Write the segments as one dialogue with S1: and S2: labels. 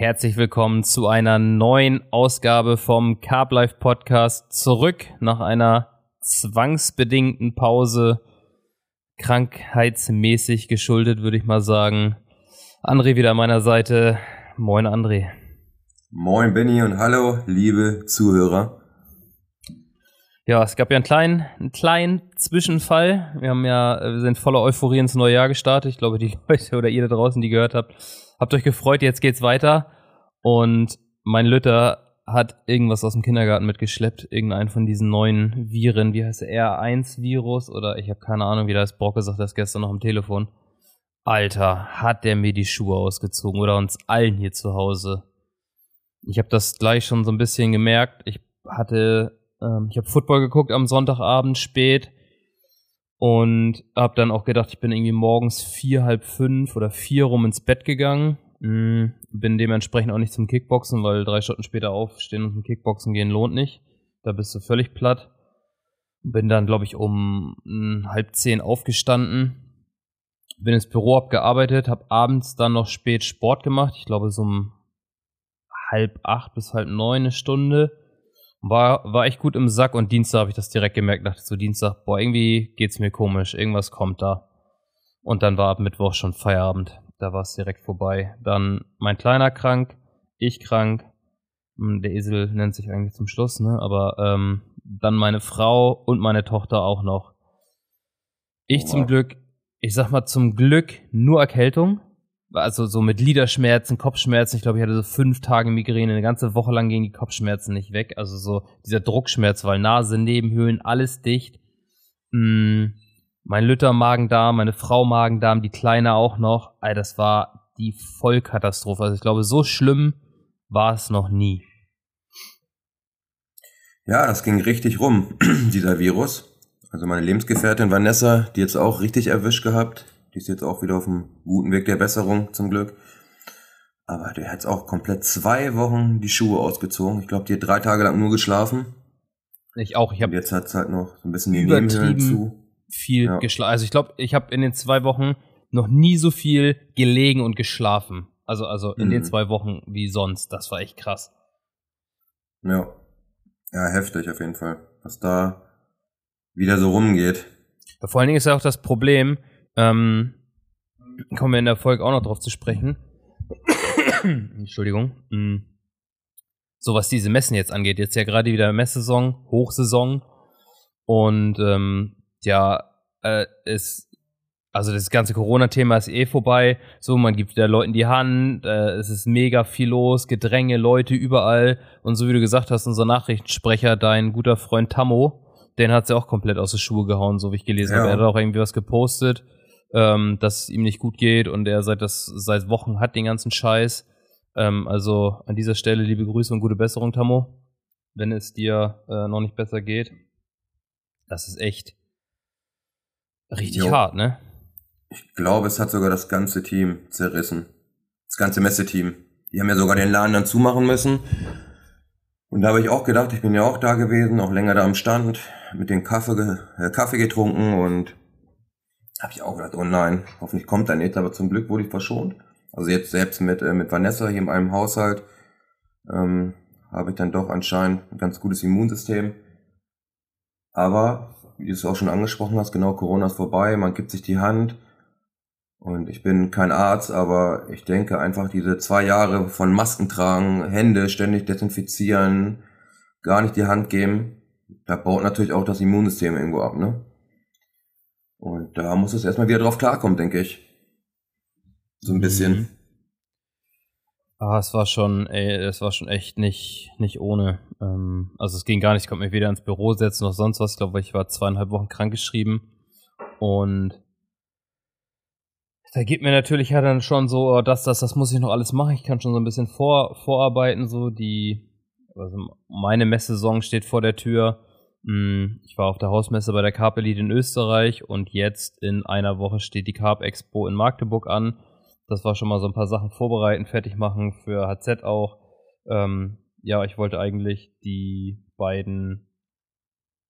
S1: Herzlich willkommen zu einer neuen Ausgabe vom Carb Life Podcast. Zurück nach einer zwangsbedingten Pause, krankheitsmäßig geschuldet, würde ich mal sagen. André wieder an meiner Seite. Moin, André.
S2: Moin, Benny und hallo, liebe Zuhörer.
S1: Ja, es gab ja einen kleinen, einen kleinen Zwischenfall. Wir haben ja, wir sind voller Euphorie ins neue Jahr gestartet. Ich glaube, die Leute oder ihr da draußen, die gehört habt, habt euch gefreut, jetzt geht's weiter. Und mein Lütter hat irgendwas aus dem Kindergarten mitgeschleppt, irgendeinen von diesen neuen Viren, wie heißt der, R1-Virus oder ich habe keine Ahnung, wie das Brock gesagt hat, gestern noch am Telefon. Alter, hat der mir die Schuhe ausgezogen oder uns allen hier zu Hause. Ich habe das gleich schon so ein bisschen gemerkt. Ich hatte, ähm, ich habe Football geguckt am Sonntagabend spät und habe dann auch gedacht, ich bin irgendwie morgens vier, halb fünf oder vier rum ins Bett gegangen Mm, bin dementsprechend auch nicht zum Kickboxen, weil drei Stunden später aufstehen und zum Kickboxen gehen lohnt nicht. Da bist du völlig platt. Bin dann, glaube ich, um mm, halb zehn aufgestanden. Bin ins Büro abgearbeitet, habe abends dann noch spät Sport gemacht. Ich glaube, so um halb acht bis halb neun eine Stunde. War, war echt gut im Sack und Dienstag habe ich das direkt gemerkt. Dachte so Dienstag, boah, irgendwie geht's mir komisch. Irgendwas kommt da. Und dann war ab Mittwoch schon Feierabend da war es direkt vorbei. Dann mein Kleiner krank, ich krank, hm, der Esel nennt sich eigentlich zum Schluss, ne? Aber ähm, dann meine Frau und meine Tochter auch noch. Ich wow. zum Glück, ich sag mal zum Glück nur Erkältung. Also so mit Liederschmerzen, Kopfschmerzen. Ich glaube, ich hatte so fünf Tage Migräne. Eine ganze Woche lang gingen die Kopfschmerzen nicht weg. Also so dieser Druckschmerz, weil Nase, Nebenhöhlen, alles dicht. Hm mein Lütter Magen-Darm, meine Frau Magen-Darm, die Kleine auch noch. Ey, das war die Vollkatastrophe. Also ich glaube, so schlimm war es noch nie.
S2: Ja, das ging richtig rum, dieser Virus. Also meine Lebensgefährtin Vanessa, die jetzt auch richtig erwischt gehabt. Die ist jetzt auch wieder auf einem guten Weg der Besserung, zum Glück. Aber der hat jetzt auch komplett zwei Wochen die Schuhe ausgezogen. Ich glaube, die hat drei Tage lang nur geschlafen.
S1: Ich auch. Ich habe
S2: jetzt hat es halt noch so ein bisschen die Nebenhöhlen zu
S1: viel ja. geschlafen. Also ich glaube, ich habe in den zwei Wochen noch nie so viel gelegen und geschlafen. Also, also in mhm. den zwei Wochen wie sonst. Das war echt krass.
S2: Ja. Ja, heftig auf jeden Fall. Was da wieder so rumgeht.
S1: Ja, vor allen Dingen ist ja auch das Problem, ähm, kommen wir in der Folge auch noch drauf zu sprechen. Entschuldigung. Mhm. So was diese Messen jetzt angeht. Jetzt ja gerade wieder Messsaison, Hochsaison. Und ähm, ja, äh, ist, also das ganze Corona-Thema ist eh vorbei. So, man gibt wieder Leuten die Hand, äh, es ist mega viel los, Gedränge, Leute überall. Und so wie du gesagt hast, unser Nachrichtensprecher, dein guter Freund Tammo, den hat sie auch komplett aus den Schuhe gehauen, so wie ich gelesen ja. habe. Er hat auch irgendwie was gepostet, ähm, dass es ihm nicht gut geht und er seit das seit Wochen hat den ganzen Scheiß. Ähm, also an dieser Stelle liebe Grüße und gute Besserung, Tammo, wenn es dir äh, noch nicht besser geht. Das ist echt Richtig jo. hart, ne?
S2: Ich glaube, es hat sogar das ganze Team zerrissen. Das ganze Messeteam. Die haben ja sogar den Laden dann zumachen müssen. Und da habe ich auch gedacht, ich bin ja auch da gewesen, auch länger da am Stand, mit dem Kaffee, äh, Kaffee getrunken und habe ich auch gedacht, oh nein, hoffentlich kommt da nichts, aber zum Glück wurde ich verschont. Also jetzt selbst mit, äh, mit Vanessa hier in einem Haushalt ähm, habe ich dann doch anscheinend ein ganz gutes Immunsystem. Aber wie du es auch schon angesprochen hast, genau, Corona ist vorbei, man gibt sich die Hand. Und ich bin kein Arzt, aber ich denke einfach diese zwei Jahre von Masken tragen, Hände ständig desinfizieren, gar nicht die Hand geben, da baut natürlich auch das Immunsystem irgendwo ab, ne? Und da muss es erstmal wieder drauf klarkommen, denke ich. So ein bisschen. Mhm.
S1: Ah, es war schon, ey, es war schon echt nicht, nicht ohne. Ähm, also es ging gar nicht, ich konnte mich weder ins Büro setzen noch sonst was. Ich glaube, ich war zweieinhalb Wochen krankgeschrieben. Und da geht mir natürlich ja dann schon so, oh, das, das, das muss ich noch alles machen. Ich kann schon so ein bisschen vor, vorarbeiten, so die, also meine Messsaison steht vor der Tür. Hm, ich war auf der Hausmesse bei der Carp Elite in Österreich und jetzt in einer Woche steht die Carp Expo in Magdeburg an. Das war schon mal so ein paar Sachen vorbereiten, fertig machen für HZ auch. Ähm, ja, ich wollte eigentlich die beiden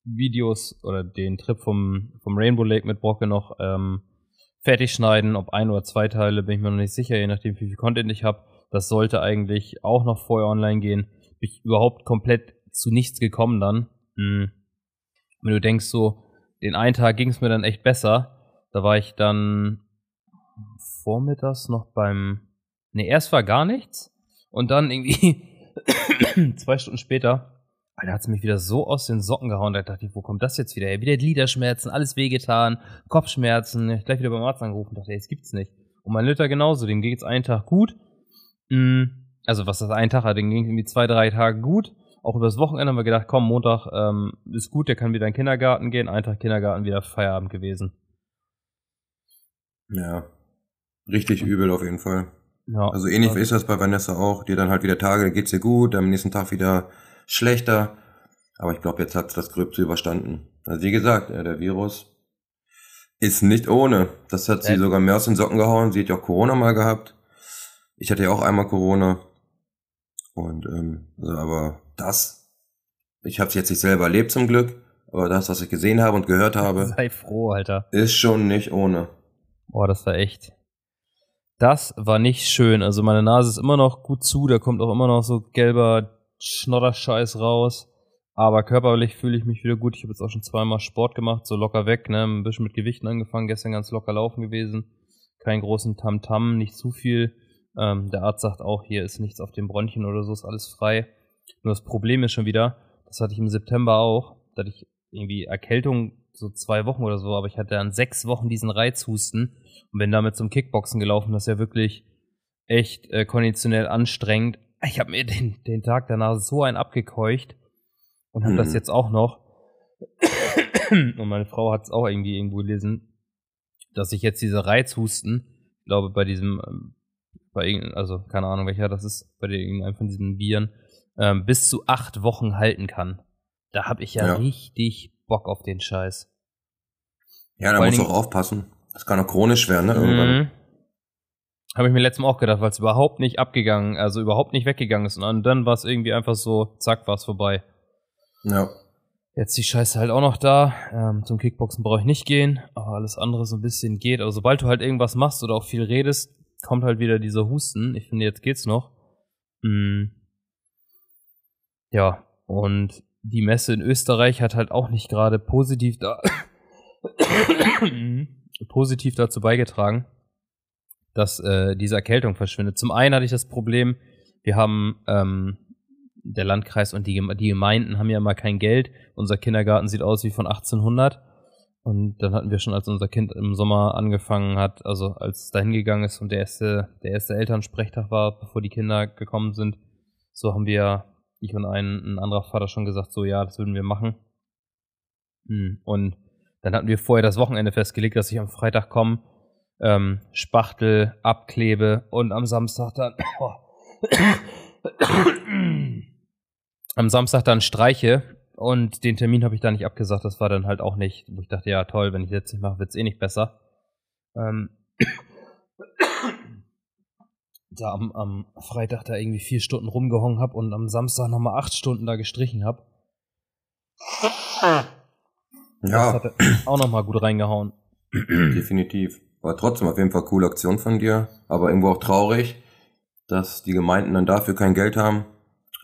S1: Videos oder den Trip vom, vom Rainbow Lake mit Brocke noch ähm, fertig schneiden. Ob ein oder zwei Teile, bin ich mir noch nicht sicher, je nachdem, wie viel Content ich habe. das sollte eigentlich auch noch vorher online gehen. Bin ich überhaupt komplett zu nichts gekommen dann. Hm. Wenn du denkst so, den einen Tag ging es mir dann echt besser. Da war ich dann vormittags noch beim. Ne, erst war gar nichts. Und dann irgendwie zwei Stunden später, Alter, hat es mich wieder so aus den Socken gehauen. Da dachte ich, wo kommt das jetzt wieder her? Wieder Gliederschmerzen, alles wehgetan, Kopfschmerzen. Ich gleich wieder beim Arzt angerufen dachte, das gibt's nicht. Und mein Lütter genauso, dem geht's einen Tag gut. Mm, also was das einen Tag hat, dem ging irgendwie zwei, drei Tage gut. Auch übers Wochenende haben wir gedacht, komm, Montag ähm, ist gut, der kann wieder in den Kindergarten gehen. Ein Tag Kindergarten, wieder Feierabend gewesen.
S2: Ja, richtig übel auf jeden Fall. Ja, also ähnlich ist das bei Vanessa auch. Dir dann halt wieder Tage, geht's dir gut, am nächsten Tag wieder schlechter. Aber ich glaube, jetzt hat das Gröbste überstanden. Also wie gesagt, der Virus ist nicht ohne. Das hat sie äh. sogar mehr aus den Socken gehauen. Sie hat ja auch Corona mal gehabt. Ich hatte ja auch einmal Corona. Und ähm, also, aber das, ich habe es jetzt nicht selber erlebt zum Glück, aber das, was ich gesehen habe und gehört habe,
S1: sei froh, Alter,
S2: ist schon nicht ohne.
S1: Boah, das war echt. Das war nicht schön. Also meine Nase ist immer noch gut zu, da kommt auch immer noch so gelber Schnodderscheiß raus. Aber körperlich fühle ich mich wieder gut. Ich habe jetzt auch schon zweimal Sport gemacht, so locker weg, ne? Ein bisschen mit Gewichten angefangen, gestern ganz locker laufen gewesen. Keinen großen Tamtam, -Tam, nicht zu viel. Ähm, der Arzt sagt auch, hier ist nichts auf dem Bronchien oder so, ist alles frei. Nur das Problem ist schon wieder, das hatte ich im September auch, da hatte ich irgendwie Erkältung so zwei Wochen oder so, aber ich hatte dann sechs Wochen diesen Reizhusten und bin damit zum Kickboxen gelaufen. Das ist ja wirklich echt äh, konditionell anstrengend. Ich habe mir den, den Tag danach so ein abgekeucht und habe mhm. das jetzt auch noch. Und meine Frau hat es auch irgendwie irgendwo gelesen, dass ich jetzt diese Reizhusten, ich glaube bei diesem, ähm, bei irgendeinem, also keine Ahnung welcher das ist, bei irgendeinem von diesen Viren, ähm, bis zu acht Wochen halten kann. Da habe ich ja, ja, richtig Bock auf den Scheiß.
S2: Ja, da muss auch aufpassen. Das kann auch chronisch werden, ne? Irgendwann. Mhm.
S1: Habe ich mir letztes Mal auch gedacht, weil es überhaupt nicht abgegangen, also überhaupt nicht weggegangen ist. Und dann war es irgendwie einfach so, zack, war es vorbei.
S2: Ja.
S1: Jetzt die Scheiße halt auch noch da. Ähm, zum Kickboxen brauche ich nicht gehen, aber alles andere so ein bisschen geht. Also sobald du halt irgendwas machst oder auch viel redest, kommt halt wieder dieser Husten. Ich finde, jetzt geht's noch. Mm. Ja, und die Messe in Österreich hat halt auch nicht gerade positiv da positiv dazu beigetragen, dass äh, diese Erkältung verschwindet. Zum einen hatte ich das Problem, wir haben ähm, der Landkreis und die, die Gemeinden haben ja immer kein Geld. Unser Kindergarten sieht aus wie von 1800. Und dann hatten wir schon, als unser Kind im Sommer angefangen hat, also als es dahin gegangen ist und der erste, der erste Elternsprechtag war, bevor die Kinder gekommen sind, so haben wir, ich und ein, ein anderer Vater schon gesagt, so ja, das würden wir machen. Hm, und dann hatten wir vorher das Wochenende festgelegt, dass ich am Freitag komme, ähm, Spachtel, abklebe und am Samstag dann, oh, am Samstag dann streiche und den Termin habe ich da nicht abgesagt. Das war dann halt auch nicht, wo ich dachte, ja toll, wenn ich jetzt nicht mache, wird es eh nicht besser. Ähm, da am, am Freitag da irgendwie vier Stunden rumgehongen habe und am Samstag nochmal acht Stunden da gestrichen habe.
S2: Ja.
S1: Das hat auch nochmal gut reingehauen.
S2: Definitiv. War trotzdem auf jeden Fall coole Aktion von dir, aber irgendwo auch traurig, dass die Gemeinden dann dafür kein Geld haben.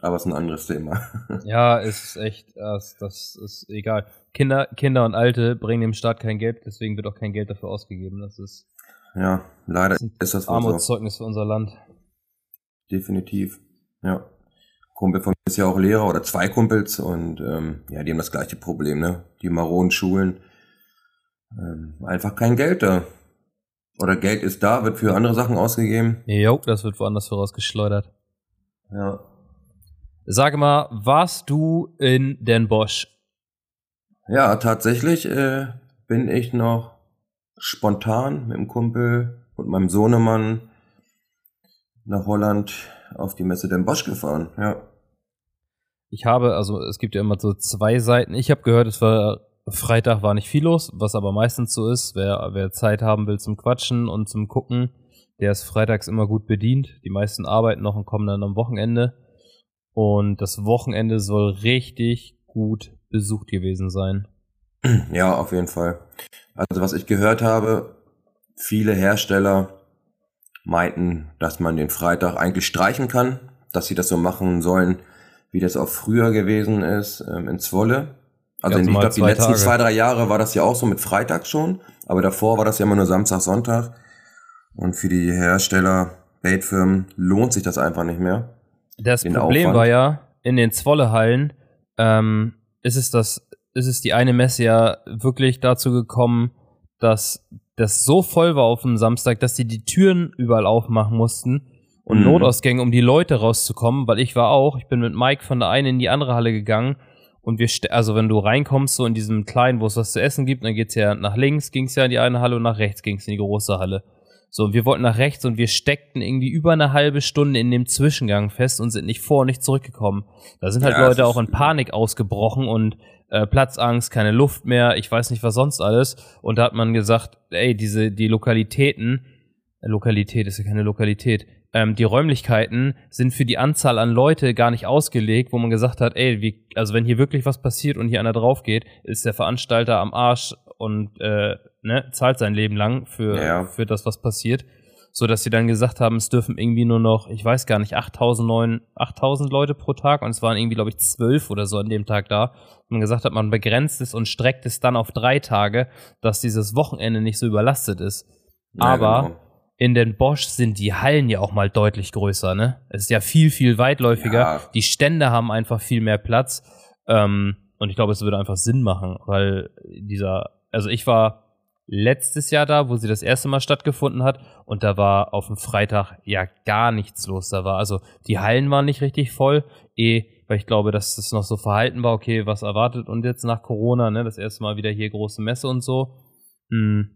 S2: Aber es ist ein anderes Thema.
S1: ja, es ist echt, das, das ist egal. Kinder, Kinder und Alte bringen dem Staat kein Geld, deswegen wird auch kein Geld dafür ausgegeben. Das ist.
S2: Ja, leider das ist, ist das
S1: Armutszeugnis für unser Land.
S2: Definitiv. Ja. Kumpel von mir ist ja auch Lehrer oder zwei Kumpels und ähm, ja, die haben das gleiche Problem, ne? Die maroden Schulen. Ähm, einfach kein Geld da. Oder Geld ist da, wird für andere Sachen ausgegeben.
S1: Jo, das wird woanders vorausgeschleudert.
S2: Ja.
S1: Sag mal, warst du in Den Bosch?
S2: Ja, tatsächlich äh, bin ich noch spontan mit dem Kumpel und meinem Sohnemann nach Holland auf die Messe Den Bosch gefahren, ja.
S1: Ich habe, also es gibt ja immer so zwei Seiten. Ich habe gehört, es war Freitag war nicht viel los, was aber meistens so ist. Wer, wer Zeit haben will zum Quatschen und zum Gucken, der ist freitags immer gut bedient. Die meisten arbeiten noch und kommen dann am Wochenende. Und das Wochenende soll richtig gut besucht gewesen sein.
S2: Ja, auf jeden Fall. Also was ich gehört habe, viele Hersteller meinten, dass man den Freitag eigentlich streichen kann, dass sie das so machen sollen, wie das auch früher gewesen ist, ähm, in Zwolle. Also ich glaube, die letzten
S1: Tage.
S2: zwei, drei Jahre war das ja auch so mit Freitag schon, aber davor war das ja immer nur Samstag, Sonntag. Und für die Hersteller, Baitfirmen lohnt sich das einfach nicht mehr.
S1: Das
S2: den
S1: Problem
S2: Aufwand.
S1: war ja, in den Zwollehallen ähm, ist es das, ist es die eine Messe ja wirklich dazu gekommen, dass das so voll war auf dem Samstag, dass die die Türen überall aufmachen mussten und
S2: Mhm.
S1: Notausgänge, um die Leute rauszukommen, weil ich war auch, ich bin mit Mike von der einen in die andere Halle gegangen und wir, also wenn du reinkommst, so in diesem kleinen, wo es was zu essen gibt, dann geht's ja nach links, ging's ja in die eine Halle und nach rechts ging's in die große Halle. So, und wir wollten nach rechts und wir steckten irgendwie über eine halbe Stunde in dem Zwischengang fest und sind nicht vor und nicht zurückgekommen. Da sind halt
S2: Ja,
S1: Leute auch in Panik ausgebrochen und äh, Platzangst, keine Luft mehr, ich weiß nicht was sonst alles. Und da hat man gesagt, ey, diese, die Lokalitäten, äh, Lokalität ist ja keine Lokalität, ähm, die Räumlichkeiten sind für die Anzahl an Leute gar nicht ausgelegt, wo man gesagt hat, ey, wie, also wenn hier wirklich was passiert und hier einer drauf geht, ist der Veranstalter am Arsch und äh, ne, zahlt sein Leben lang für,
S2: Ja.
S1: für das, was passiert. So dass sie dann gesagt haben, es dürfen irgendwie nur noch, ich weiß gar nicht, 8000, 9, 8000 Leute pro Tag und es waren irgendwie, glaube ich, 12 oder so an dem Tag da. Und man gesagt hat, man begrenzt es und streckt es dann auf drei Tage, dass dieses Wochenende nicht so überlastet ist.
S2: Ja,
S1: Aber
S2: genau.
S1: in den Bosch sind die Hallen ja auch mal deutlich größer, ne? Es ist ja viel, viel weitläufiger.
S2: Ja.
S1: Die Stände haben einfach viel mehr Platz. Ähm, und ich glaube, es würde einfach Sinn machen, weil dieser, also ich war letztes Jahr da, wo sie das erste Mal stattgefunden hat, und da war auf dem Freitag ja gar nichts los. Da war, also die Hallen waren nicht richtig voll, eh, weil ich glaube, dass das noch so verhalten war, okay, was erwartet und jetzt nach Corona, ne, das erste Mal wieder hier große Messe und so. Hm.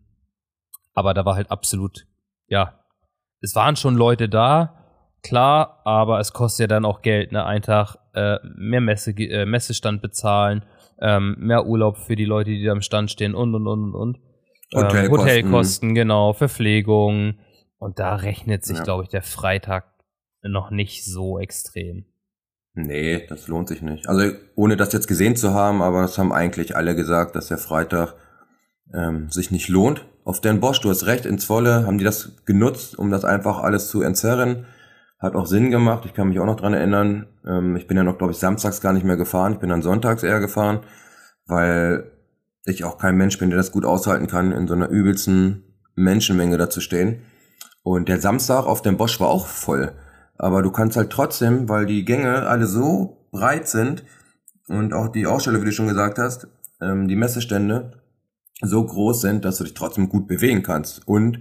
S1: Aber da war halt absolut, ja, es waren schon Leute da, klar, aber es kostet ja dann auch Geld, ne? Ein Tag äh, mehr Messe, äh, Messestand bezahlen, ähm, mehr Urlaub für die Leute, die da am Stand stehen und und und und und. Ähm,
S2: Hotelkosten.
S1: Hotelkosten, genau, Verpflegung. Und da rechnet sich,
S2: Ja.
S1: glaube ich, der Freitag noch nicht so extrem.
S2: Nee, das lohnt sich nicht. Also ohne das jetzt gesehen zu haben, aber das haben eigentlich alle gesagt, dass der Freitag ähm, sich nicht lohnt. Auf den Bosch, du hast recht, in Zwolle haben die das genutzt, um das einfach alles zu entzerren. Hat auch Sinn gemacht. Ich kann mich auch noch dran erinnern. Ähm, ich bin ja noch, glaube ich, samstags gar nicht mehr gefahren. Ich bin dann sonntags eher gefahren, weil ich auch kein Mensch bin, der das gut aushalten kann, in so einer übelsten Menschenmenge da zu stehen. Und der Samstag auf dem Bosch war auch voll. Aber du kannst halt trotzdem, weil die Gänge alle so breit sind und auch die Aussteller, wie du schon gesagt hast, ähm, die Messestände so groß sind, dass du dich trotzdem gut bewegen kannst. Und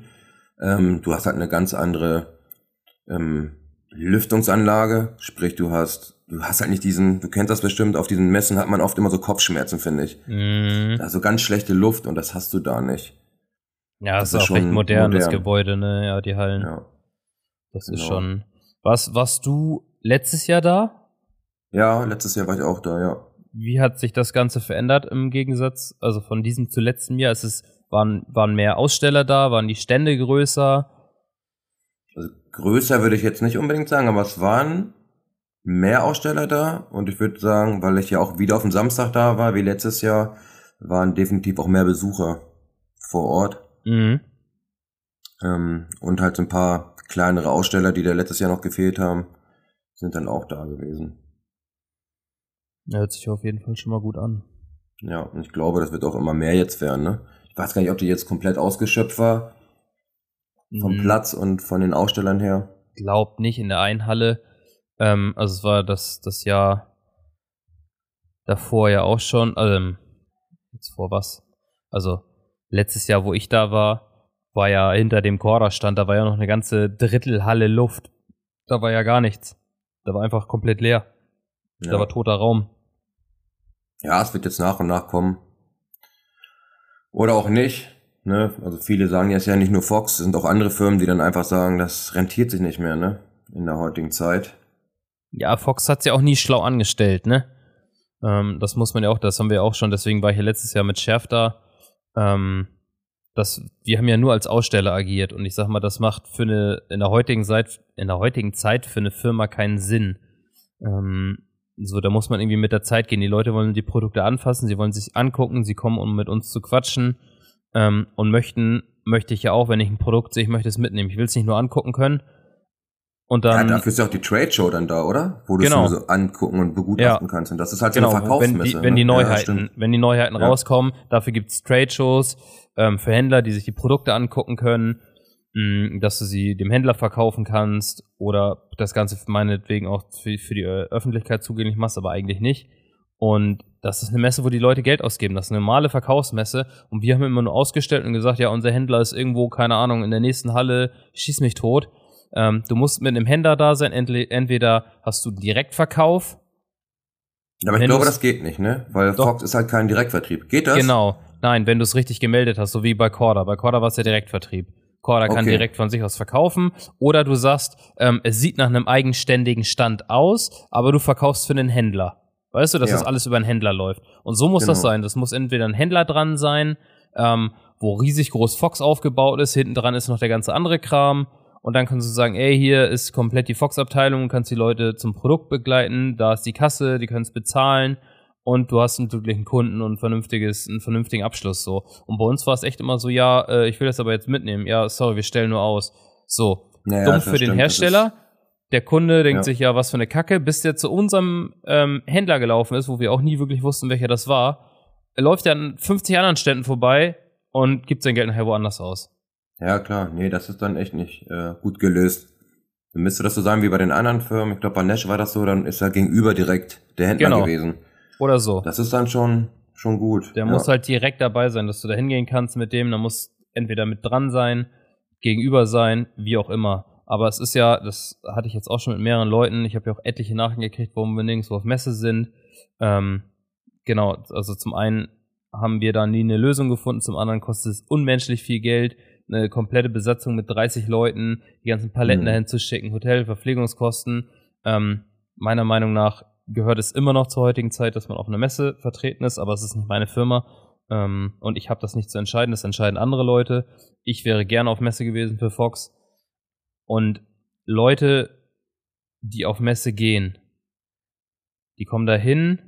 S2: ähm, du hast halt eine ganz andere ähm, Lüftungsanlage, sprich du hast, du hast halt nicht diesen, du kennst das bestimmt, auf diesen Messen hat man oft immer so Kopfschmerzen, finde ich.
S1: Mhm.
S2: Also ganz schlechte Luft und das hast du da nicht.
S1: Ja,
S2: Das
S1: das ist
S2: ist
S1: auch recht
S2: schon
S1: modern, das
S2: modern.
S1: Gebäude, ne? Ja, die Hallen.
S2: Ja.
S1: Das ist
S2: Genau.
S1: schon. Was, warst du letztes Jahr da?
S2: Ja, letztes Jahr war ich auch da, ja.
S1: Wie hat sich das Ganze verändert im Gegensatz, also von diesem zu letztem Jahr? Ist es, waren, waren mehr Aussteller da? Waren die Stände größer?
S2: Also größer würde ich jetzt nicht unbedingt sagen, aber es waren mehr Aussteller da und ich würde sagen, weil ich ja auch wieder auf dem Samstag da war, wie letztes Jahr, waren definitiv auch mehr Besucher vor Ort
S1: Mhm.
S2: ähm, und halt so ein paar kleinere Aussteller, die da letztes Jahr noch gefehlt haben, sind dann auch da gewesen.
S1: Ja, hört sich auf jeden Fall schon mal gut an.
S2: Ja, und ich glaube, das wird auch immer mehr jetzt werden, ne? Ich weiß gar nicht, ob die jetzt komplett ausgeschöpft war vom
S1: Mhm.
S2: Platz und von den Ausstellern her.
S1: Glaubt nicht in der einen Halle. Ähm, also es war das, das Jahr davor ja auch schon. Ähm, jetzt vor was? Also letztes Jahr, wo ich da war, war ja hinter dem Korda-Stand, da war ja noch eine ganze Drittelhalle Luft. Da war ja gar nichts. Da war einfach komplett leer. Da
S2: Ja.
S1: war toter Raum.
S2: Ja, es wird jetzt nach und nach kommen. Oder auch nicht. Ne? Also viele sagen jetzt ja nicht nur Fox, es sind auch andere Firmen, die dann einfach sagen, das rentiert sich nicht mehr, ne? In der heutigen Zeit.
S1: Ja, Fox hat's ja auch nie schlau angestellt, ne? Ähm, das muss man ja auch, das haben wir auch schon, deswegen war ich ja letztes Jahr mit Schärf da. Ähm, das, wir haben ja nur als Aussteller agiert und ich sag mal, das macht für eine, in der heutigen Zeit, in der heutigen Zeit für eine Firma keinen Sinn. Ähm, so, da muss man irgendwie mit der Zeit gehen. Die Leute wollen die Produkte anfassen, sie wollen sich angucken, sie kommen, um mit uns zu quatschen ähm, und möchten möchte ich ja auch, wenn ich ein Produkt sehe, ich möchte es mitnehmen. Ich will es nicht nur angucken können. Und dann,
S2: ja, dafür ist ja auch die Trade Show dann da, oder? Wo du
S1: Genau.
S2: es nur so angucken und begutachten
S1: Ja.
S2: kannst. Und das ist halt so
S1: genau,
S2: eine
S1: wenn
S2: Verkaufsmesse.
S1: die, wenn die
S2: ne? Ja,
S1: Neuheiten,
S2: stimmt.
S1: wenn die Neuheiten
S2: Ja.
S1: rauskommen, dafür gibt's Trade-Shows ähm, für Händler, die sich die Produkte angucken können, mh, dass du sie dem Händler verkaufen kannst oder das Ganze meinetwegen auch für, für die äh, Öffentlichkeit zugänglich machst, aber eigentlich nicht. Und das ist eine Messe, wo die Leute Geld ausgeben. Das ist eine normale Verkaufsmesse. Und wir haben immer nur ausgestellt und gesagt, ja, unser Händler ist irgendwo, keine Ahnung, in der nächsten Halle, schieß mich tot. Ähm, du musst mit einem Händler da sein. Entweder, hast du einen Direktverkauf.
S2: Aber ich glaube, das geht nicht, ne? Weil
S1: Doch.
S2: Fox ist halt kein Direktvertrieb. Geht das?
S1: Genau. Nein, wenn du es richtig gemeldet hast, so wie bei Corda. Bei Corda war es der Direktvertrieb. Corda kann
S2: Okay.
S1: direkt von sich aus verkaufen. Oder du sagst, ähm, es sieht nach einem eigenständigen Stand aus, aber du verkaufst für einen Händler. Weißt du, dass
S2: Ja.
S1: das alles über einen Händler läuft. Und so muss das
S2: Genau.
S1: sein. Das muss entweder ein Händler dran sein, ähm, wo riesig groß Fox aufgebaut ist, hinten dran ist noch der ganze andere Kram. Und dann kannst du sagen, ey, hier ist komplett die Fox-Abteilung, du kannst die Leute zum Produkt begleiten, da ist die Kasse, die können es bezahlen und du hast einen glücklichen Kunden und ein vernünftiges, einen vernünftigen Abschluss so. Und bei uns war es echt immer so, ja, äh, ich will das aber jetzt mitnehmen. Ja, sorry, wir stellen nur aus. So,
S2: Ja, ja,
S1: dumm
S2: das
S1: für den
S2: stimmt, das
S1: Hersteller. Der Kunde denkt
S2: Ja.
S1: sich, ja, was für eine Kacke, bis der zu unserem ähm, Händler gelaufen ist, wo wir auch nie wirklich wussten, welcher das war. Er läuft ja an 50 anderen Ständen vorbei und gibt sein Geld nachher woanders aus.
S2: Ja, klar. Nee, das ist dann echt nicht äh, gut gelöst. Dann müsste das so sein wie bei den anderen Firmen. Ich glaube, bei Nash war das so, dann ist da gegenüber direkt der Händler
S1: Genau.
S2: gewesen.
S1: Oder so.
S2: Das ist dann schon, schon gut.
S1: Der
S2: ja.
S1: muss halt direkt dabei sein, dass du da hingehen kannst mit dem. Da muss entweder mit dran sein, gegenüber sein, wie auch immer. Aber es ist ja, das hatte ich jetzt auch schon mit mehreren Leuten. Ich habe ja auch etliche Nachrichten gekriegt, warum wir nirgendwo auf Messe sind. Ähm, genau, also zum einen haben wir da nie eine Lösung gefunden, zum anderen kostet es unmenschlich viel Geld, eine komplette Besatzung mit 30 Leuten, die ganzen Paletten
S2: Mhm.
S1: dahin zu schicken, Hotel, Verpflegungskosten. Ähm, meiner Meinung nach gehört es immer noch zur heutigen Zeit, dass man auf einer Messe vertreten ist, aber es ist nicht meine Firma. Ähm, und ich habe das nicht zu entscheiden, das entscheiden andere Leute. Ich wäre gerne auf Messe gewesen für Fox. Und Leute, die auf Messe gehen, die kommen dahin.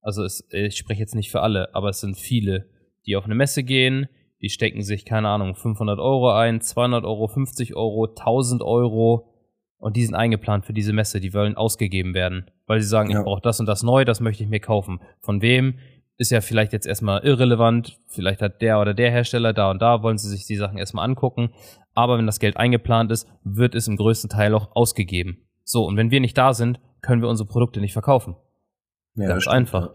S1: Also es, ich spreche jetzt nicht für alle, aber es sind viele, die auf eine Messe gehen, die stecken sich, keine Ahnung, 500 Euro ein, 200 Euro, 50 Euro, 1000 Euro und die sind eingeplant für diese Messe, die wollen ausgegeben werden, weil sie sagen,
S2: Ja.
S1: ich brauche das und das neu, das möchte ich mir kaufen. Von wem ist ja vielleicht jetzt erstmal irrelevant, vielleicht hat der oder der Hersteller da und da, wollen sie sich die Sachen erstmal angucken, aber wenn das Geld eingeplant ist, wird es im größten Teil auch ausgegeben. So, und wenn wir nicht da sind, können wir unsere Produkte nicht verkaufen.
S2: Ja,
S1: Ganz einfach.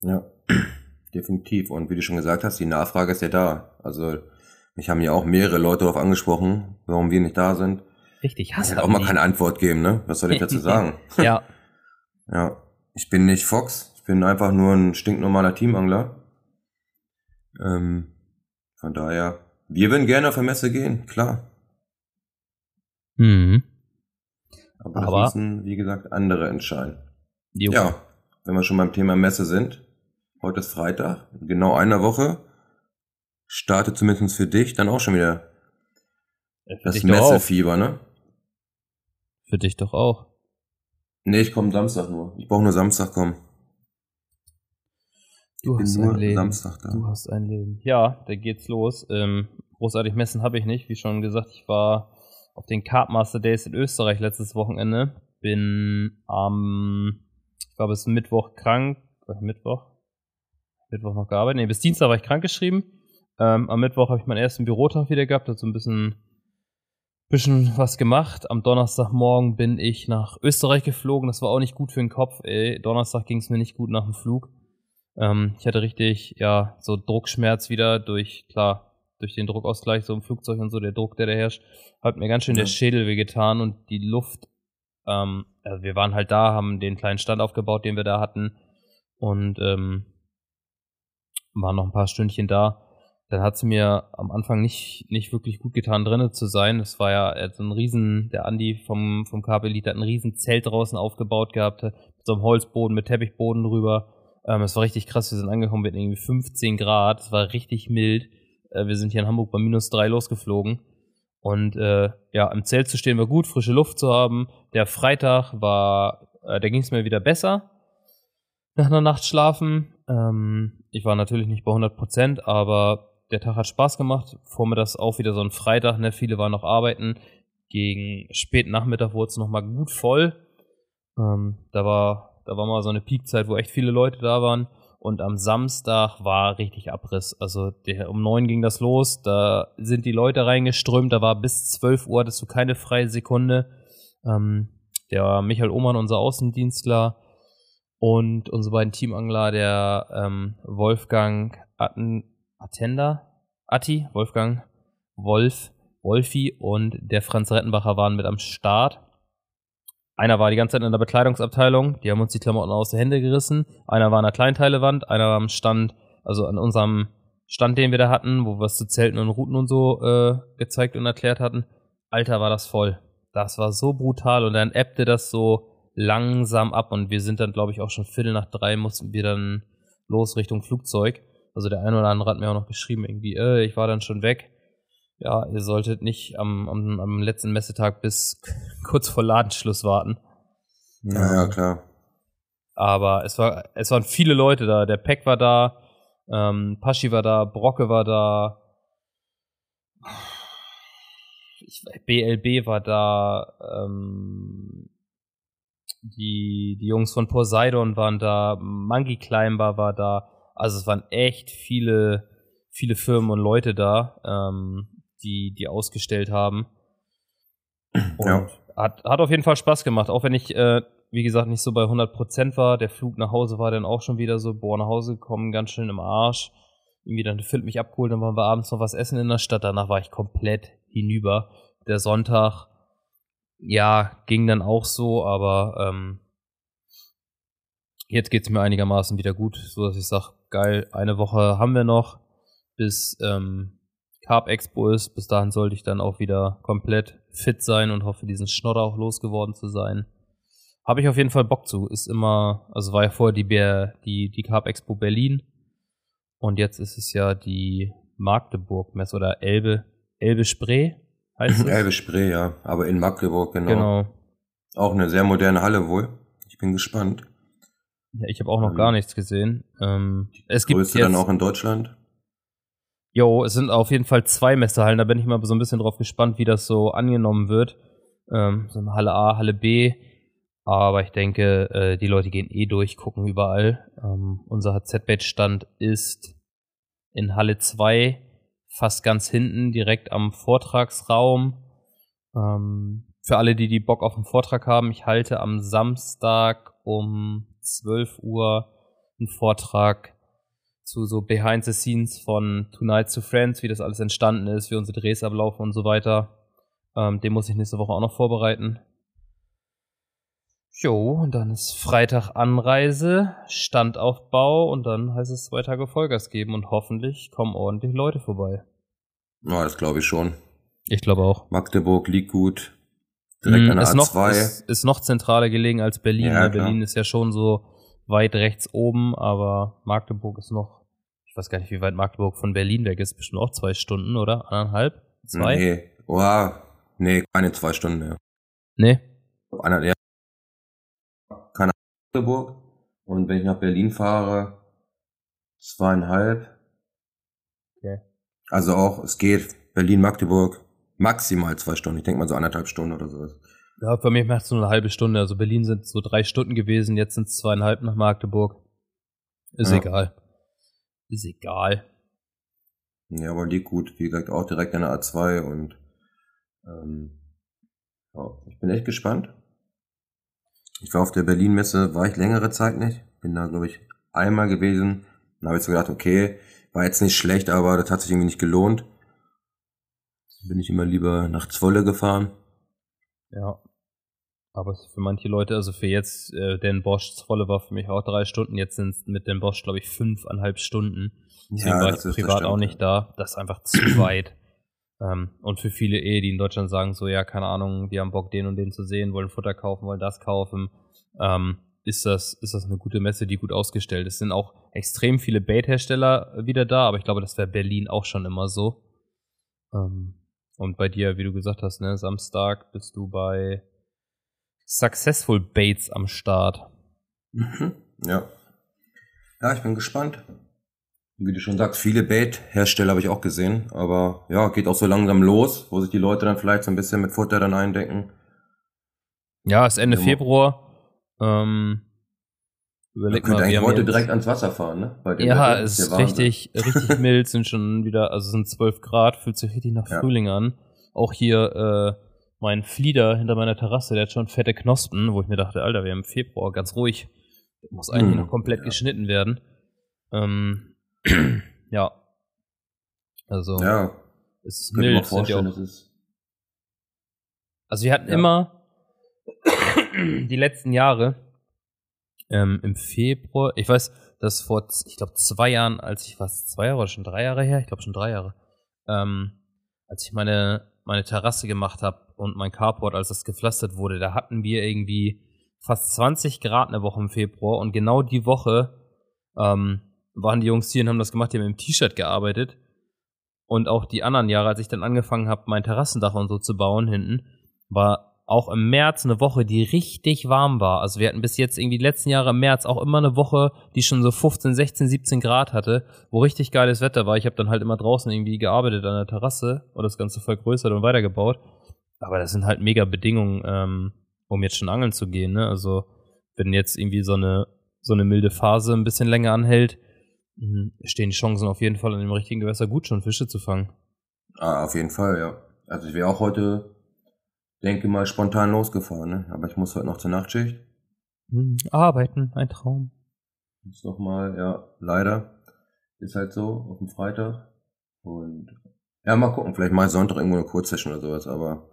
S2: Ja. definitiv. Und wie du schon gesagt hast, die Nachfrage ist ja da. Also mich haben ja auch mehrere Leute darauf angesprochen, warum wir nicht da sind.
S1: Richtig,
S2: Ich
S1: Hass
S2: hätte auch
S1: haben
S2: mal keine Antwort geben, ne? Was soll ich dazu sagen?
S1: Ja,
S2: Ja, ich bin nicht Fox, bin einfach nur ein stinknormaler Teamangler. Ähm, von daher, wir würden gerne auf der Messe gehen, klar.
S1: mhm.
S2: Aber, das
S1: Aber-
S2: müssen, wie gesagt, andere entscheiden.
S1: Jo.
S2: Ja, wenn wir schon beim Thema Messe sind, heute ist Freitag, in genau einer Woche, startet zumindest für dich dann auch schon wieder
S1: Für
S2: das. Messefieber, ne?
S1: Für dich doch auch.
S2: Nee, ich komme Samstag nur. Ich brauche nur Samstag kommen.
S1: Du
S2: Ich
S1: hast ein Leben.
S2: Samstag da.
S1: Du hast ein Leben. Ja, da geht's los. Ähm, großartig messen habe ich nicht. Wie schon gesagt, ich war auf den Kartmaster Days in Österreich letztes Wochenende. Bin am, ich war bis Mittwoch krank. War ich Mittwoch? Mittwoch noch gearbeitet. Nee, bis Dienstag war ich krank geschrieben. Ähm, am Mittwoch habe ich meinen ersten Bürotag wieder gehabt, also ein bisschen, bisschen was gemacht. Am Donnerstagmorgen bin ich nach Österreich geflogen. Das war auch nicht gut für den Kopf. Ey. Donnerstag ging es mir nicht gut nach dem Flug. Ähm, ich hatte richtig, ja, so Druckschmerz wieder durch, klar, durch den Druckausgleich so im Flugzeug und so, der Druck, der da herrscht, hat mir ganz schön
S2: Ja.
S1: der Schädel wehgetan und die Luft, ähm, also wir waren halt da, haben den kleinen Stand aufgebaut, den wir da hatten und ähm, waren noch ein paar Stündchen da. Dann hat es mir am Anfang nicht, nicht wirklich gut getan, drinnen zu sein. Es war ja so ein riesen, der Andi vom, vom Elite hat ein riesen Zelt draußen aufgebaut gehabt, mit so einem Holzboden, mit Teppichboden drüber. Ähm, es war richtig krass, wir sind angekommen, wir hatten irgendwie 15 Grad, es war richtig mild. Äh, wir sind hier in Hamburg bei minus drei losgeflogen. Und äh, ja, im Zelt zu stehen war gut, frische Luft zu haben. Der Freitag war, äh, da ging es mir wieder besser nach einer Nacht schlafen. Ähm, ich war natürlich nicht bei 100 Prozent, aber der Tag hat Spaß gemacht. Vormittags auch wieder so ein Freitag, ne? Viele waren noch arbeiten. Gegen späten Nachmittag wurde es nochmal gut voll. Ähm, da war, da war mal so eine Peakzeit, wo echt viele Leute da waren. Und am Samstag war richtig Abriss. Also der, um neun ging das los. Da sind die Leute reingeströmt. Da war bis zwölf Uhr, hattest du keine freie Sekunde. Ähm, der Michael Ohmann, unser Außendienstler, und unsere beiden Teamangler, der ähm, Wolfgang Atten, Attender, Atti, Wolfgang Wolf, Wolfi und der Franz Rettenbacher waren mit am Start. Einer war die ganze Zeit in der Bekleidungsabteilung, die haben uns die Klamotten aus den Händen gerissen. Einer war an der Kleinteilewand, einer war am Stand, also an unserem Stand, den wir da hatten, wo wir es zu Zelten und Routen und so äh, gezeigt und erklärt hatten. Alter, war das voll. Das war so brutal und dann ebbte das so langsam ab und wir sind dann, glaube ich, auch schon Viertel nach drei mussten wir dann los Richtung Flugzeug. Also der eine oder andere hat mir auch noch geschrieben, irgendwie, äh, ich war dann schon weg. Ja, ihr solltet nicht am, am, am letzten Messetag bis kurz vor Ladenschluss warten.
S2: Ja, ja, klar.
S1: Aber es war, es waren viele Leute da. Der Peck war da, ähm, Paschi war da, Brocke war da, ich, BLB war da, ähm, die, die Jungs von Poseidon waren da, Monkey Climber war da. Also es waren echt viele, viele Firmen und Leute da, ähm, die, die ausgestellt haben. Und ja. hat, hat auf jeden Fall Spaß gemacht, auch wenn ich, äh, wie gesagt, nicht so bei 100% war. Der Flug nach Hause war dann auch schon wieder so, boah, nach Hause gekommen, ganz schön im Arsch. Irgendwie dann Philipp mich abgeholt, dann waren wir abends noch was essen in der Stadt. Danach war ich komplett hinüber. Der Sonntag ja, ging dann auch so, aber ähm, jetzt geht's mir einigermaßen wieder gut, so dass ich sage, geil, eine Woche haben wir noch, bis ähm, Carb Expo ist. Bis dahin sollte ich dann auch wieder komplett fit sein und hoffe, diesen Schnodder auch losgeworden zu sein. Habe ich auf jeden Fall Bock zu. Ist immer, also war ja vorher die, Bär, die, die Carb Expo Berlin und jetzt ist es ja die Magdeburg-Messe oder Elbe, Elbe Spree
S2: heißt es? Elbe Spree, ja. Aber in Magdeburg, genau. Genau. Auch eine sehr moderne Halle wohl. Ich bin gespannt.
S1: Ja, ich habe auch noch ähm, gar nichts gesehen. Ähm, es
S2: gibt jetzt, dann auch in Deutschland?
S1: Jo, es sind auf jeden Fall zwei Messehallen. Da bin ich mal so ein bisschen drauf gespannt, wie das so angenommen wird. Ähm, so Halle A, Halle B. Aber ich denke, äh, die Leute gehen eh durch, gucken überall. Ähm, unser HZ-Bait-Stand ist in Halle 2 fast ganz hinten, direkt am Vortragsraum. Ähm, für alle, die die Bock auf den Vortrag haben, ich halte am Samstag um 12 Uhr einen Vortrag zu so Behind the Scenes von Tonight to Friends, wie das alles entstanden ist, wie unsere Drehs ablaufen und so weiter. Ähm, den muss ich nächste Woche auch noch vorbereiten. Jo, und dann ist Freitag Anreise, Standaufbau und dann heißt es zwei Tage Vollgas geben und hoffentlich kommen ordentlich Leute vorbei.
S2: Ja, das glaube ich schon.
S1: Ich glaube auch.
S2: Magdeburg liegt gut. Direkt mm,
S1: an der ist A2. Noch, ist, ist noch zentraler gelegen als Berlin. Ja, Berlin ist ja schon so weit rechts oben, aber Magdeburg ist noch, weiß gar nicht, wie weit Magdeburg von Berlin weg ist. Bestimmt auch zwei Stunden, oder? Anderthalb? Zwei?
S2: Nee, oh, nee, keine zwei Stunden mehr.
S1: Nee?
S2: Einer, ja, Magdeburg und wenn ich nach Berlin fahre, zweieinhalb. Okay. Also auch, es geht Berlin-Magdeburg maximal zwei Stunden. Ich denke mal so anderthalb Stunden oder sowas.
S1: Ja, für mich macht es nur eine halbe Stunde. Also Berlin sind so drei Stunden gewesen, jetzt sind es zweieinhalb nach Magdeburg. Ist ja. egal. Ist egal.
S2: Ja, aber liegt gut. Wie gesagt, auch direkt an der A2 und ähm, ja, ich bin echt gespannt. Ich war auf der Berlin-Messe, war ich längere Zeit nicht. Bin da, glaube ich, einmal gewesen. Dann habe ich so gedacht, okay, war jetzt nicht schlecht, aber das hat sich irgendwie nicht gelohnt. Bin ich immer lieber nach Zwolle gefahren.
S1: Ja. Aber für manche Leute, also für jetzt, äh, den Bosch Zwolle war für mich auch drei Stunden. Jetzt sind es mit dem Bosch, glaube ich, fünfeinhalb Stunden. Deswegen ja, war ich privat auch nicht da. Das ist einfach zu weit. Ähm, und für viele eh, die in Deutschland sagen, so, ja, keine Ahnung, die haben Bock, den und den zu sehen, wollen Futter kaufen, wollen das kaufen, ähm, ist das, ist das eine gute Messe, die gut ausgestellt ist. Es sind auch extrem viele Bait-Hersteller wieder da, aber ich glaube, das wäre Berlin auch schon immer so. Ähm, und bei dir, wie du gesagt hast, ne, Samstag bist du bei Successful Baits am Start.
S2: Mhm, ja. Ja, ich bin gespannt. Wie du schon sagst, viele Bait-Hersteller habe ich auch gesehen, aber ja, geht auch so langsam los, wo sich die Leute dann vielleicht so ein bisschen mit Futter dann eindecken.
S1: Ja, ist Ende ja, Februar. Ähm,
S2: überleg mal, wir heute direkt ans Wasser fahren, ne?
S1: ja, Wetter. es ist richtig, richtig mild, sind schon wieder, also sind 12 Grad, fühlt sich richtig nach ja. Frühling an. Auch hier äh, mein Flieder hinter meiner Terrasse, der hat schon fette Knospen, wo ich mir dachte, Alter, wir haben Februar, ganz ruhig. Der muss eigentlich hm, noch komplett ja. geschnitten werden. Ähm, ja. Also.
S2: Ja.
S1: Es ist mild. Sind ja auch, ist also wir hatten ja. immer die letzten Jahre ähm, im Februar, ich weiß, dass vor, ich glaube, zwei Jahren, als ich was, zwei Jahre oder schon drei Jahre her, ich glaube schon drei Jahre, ähm, als ich meine, meine Terrasse gemacht habe und mein Carport, als das gepflastert wurde, da hatten wir irgendwie fast 20 Grad eine Woche im Februar und genau die Woche ähm, waren die Jungs hier und haben das gemacht, die haben im T-Shirt gearbeitet. Und auch die anderen Jahre, als ich dann angefangen habe, mein Terrassendach und so zu bauen hinten, war auch im März eine Woche, die richtig warm war. Also wir hatten bis jetzt irgendwie die letzten Jahre im März auch immer eine Woche, die schon so 15, 16, 17 Grad hatte, wo richtig geiles Wetter war. Ich habe dann halt immer draußen irgendwie gearbeitet an der Terrasse oder das Ganze vergrößert und weitergebaut. Aber das sind halt mega Bedingungen, ähm, um jetzt schon angeln zu gehen. Ne? Also wenn jetzt irgendwie so eine so eine milde Phase ein bisschen länger anhält, Mhm. stehen die Chancen auf jeden Fall in dem richtigen Gewässer gut schon Fische zu fangen.
S2: Ah, auf jeden Fall, ja. Also ich wäre auch heute, denke mal, spontan losgefahren, ne? aber ich muss heute noch zur Nachtschicht.
S1: Mhm. Arbeiten, ein Traum.
S2: Jetzt nochmal, ja, leider. Ist halt so, auf dem Freitag. Und ja, mal gucken, vielleicht mal Sonntag irgendwo eine Kurzsession oder sowas, aber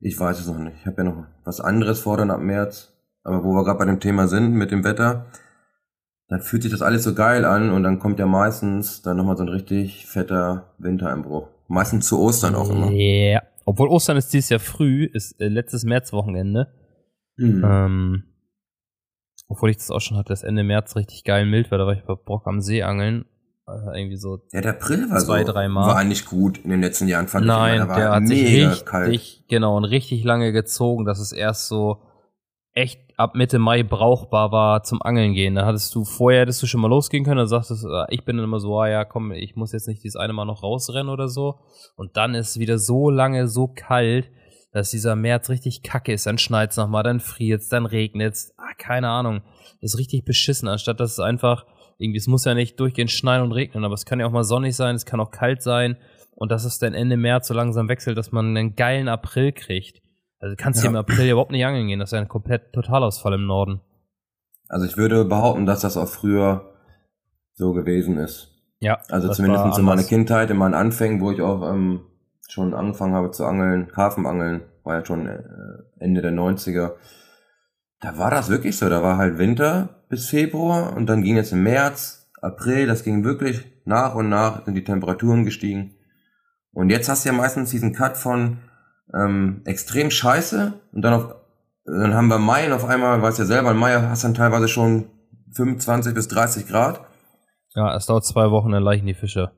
S2: ich weiß es noch nicht. Ich habe ja noch was anderes vor dann ab März. Aber wo wir gerade bei dem Thema sind mit dem Wetter, dann fühlt sich das alles so geil an und dann kommt ja meistens dann nochmal so ein richtig fetter Wintereinbruch. Meistens zu Ostern auch immer.
S1: Ja, yeah. obwohl Ostern ist dieses Jahr früh, ist äh, letztes Märzwochenende. Mhm. Ähm, obwohl ich das auch schon hatte, das Ende März richtig geil mild war, da war ich bei Brock am See angeln. Äh, irgendwie so
S2: ja, der April war
S1: zwei,
S2: so,
S1: drei Mal.
S2: war nicht gut in den letzten Jahren,
S1: fand Nein, ich. Nein, der hat sich richtig, kalt. genau, und richtig lange gezogen, dass es erst so echt ab Mitte Mai brauchbar war zum Angeln gehen. Da hattest du vorher, hättest du schon mal losgehen können, dann sagtest du, ich bin dann immer so, ah ja, komm, ich muss jetzt nicht dieses eine Mal noch rausrennen oder so. Und dann ist es wieder so lange so kalt, dass dieser März richtig kacke ist. Dann schneit's nochmal, dann friert's, dann regnet's. Ah, keine Ahnung. Ist richtig beschissen, anstatt dass es einfach, irgendwie, es muss ja nicht durchgehend schneien und regnen, aber es kann ja auch mal sonnig sein, es kann auch kalt sein. Und dass es dann Ende März so langsam wechselt, dass man einen geilen April kriegt. Also du kannst ja. hier im April überhaupt nicht angeln gehen. Das ist ja ein komplett Totalausfall im Norden.
S2: Also ich würde behaupten, dass das auch früher so gewesen ist.
S1: Ja.
S2: Also zumindest in meiner Kindheit, in meinen Anfängen, wo ich auch ähm, schon angefangen habe zu angeln, Hafenangeln, war ja schon äh, Ende der 90er. Da war das wirklich so. Da war halt Winter bis Februar und dann ging es im März, April, das ging wirklich nach und nach, sind die Temperaturen gestiegen. Und jetzt hast du ja meistens diesen Cut von ähm, extrem scheiße und dann auf dann haben wir Mai und auf einmal, weißt ja selber, in Mai hast du dann teilweise schon 25 bis 30 Grad.
S1: Ja, es dauert zwei Wochen, dann leichen die Fische.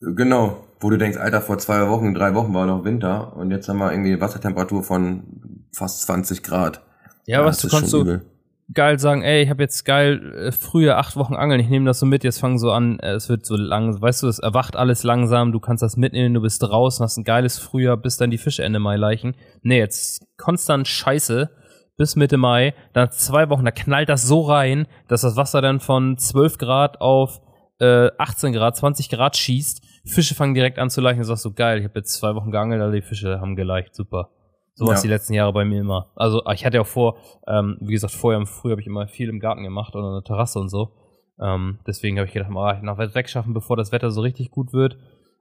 S2: Genau, wo du denkst, Alter, vor zwei Wochen, drei Wochen war noch Winter und jetzt haben wir irgendwie Wassertemperatur von fast 20 Grad.
S1: Ja, ja was du kannst so, übel geil sagen, ey, ich habe jetzt geil äh, früher acht Wochen angeln, ich nehme das so mit, jetzt fangen so an, äh, es wird so lang, weißt du, es erwacht alles langsam, du kannst das mitnehmen, du bist draußen, hast ein geiles Frühjahr, bis dann die Fische Ende Mai leichen. Nee, jetzt konstant Scheiße bis Mitte Mai, dann zwei Wochen, da knallt das so rein, dass das Wasser dann von 12 Grad auf äh, 18 Grad, 20 Grad schießt, Fische fangen direkt an zu leichen, du sagst so, geil, ich habe jetzt zwei Wochen geangelt, alle die Fische haben geleicht, super. So war ja. die letzten Jahre bei mir immer. Also ich hatte ja auch vor, ähm, wie gesagt, vorher im Frühjahr habe ich immer viel im Garten gemacht oder eine Terrasse und so. Ähm, deswegen habe ich gedacht, ah, ich noch was wegschaffen, bevor das Wetter so richtig gut wird.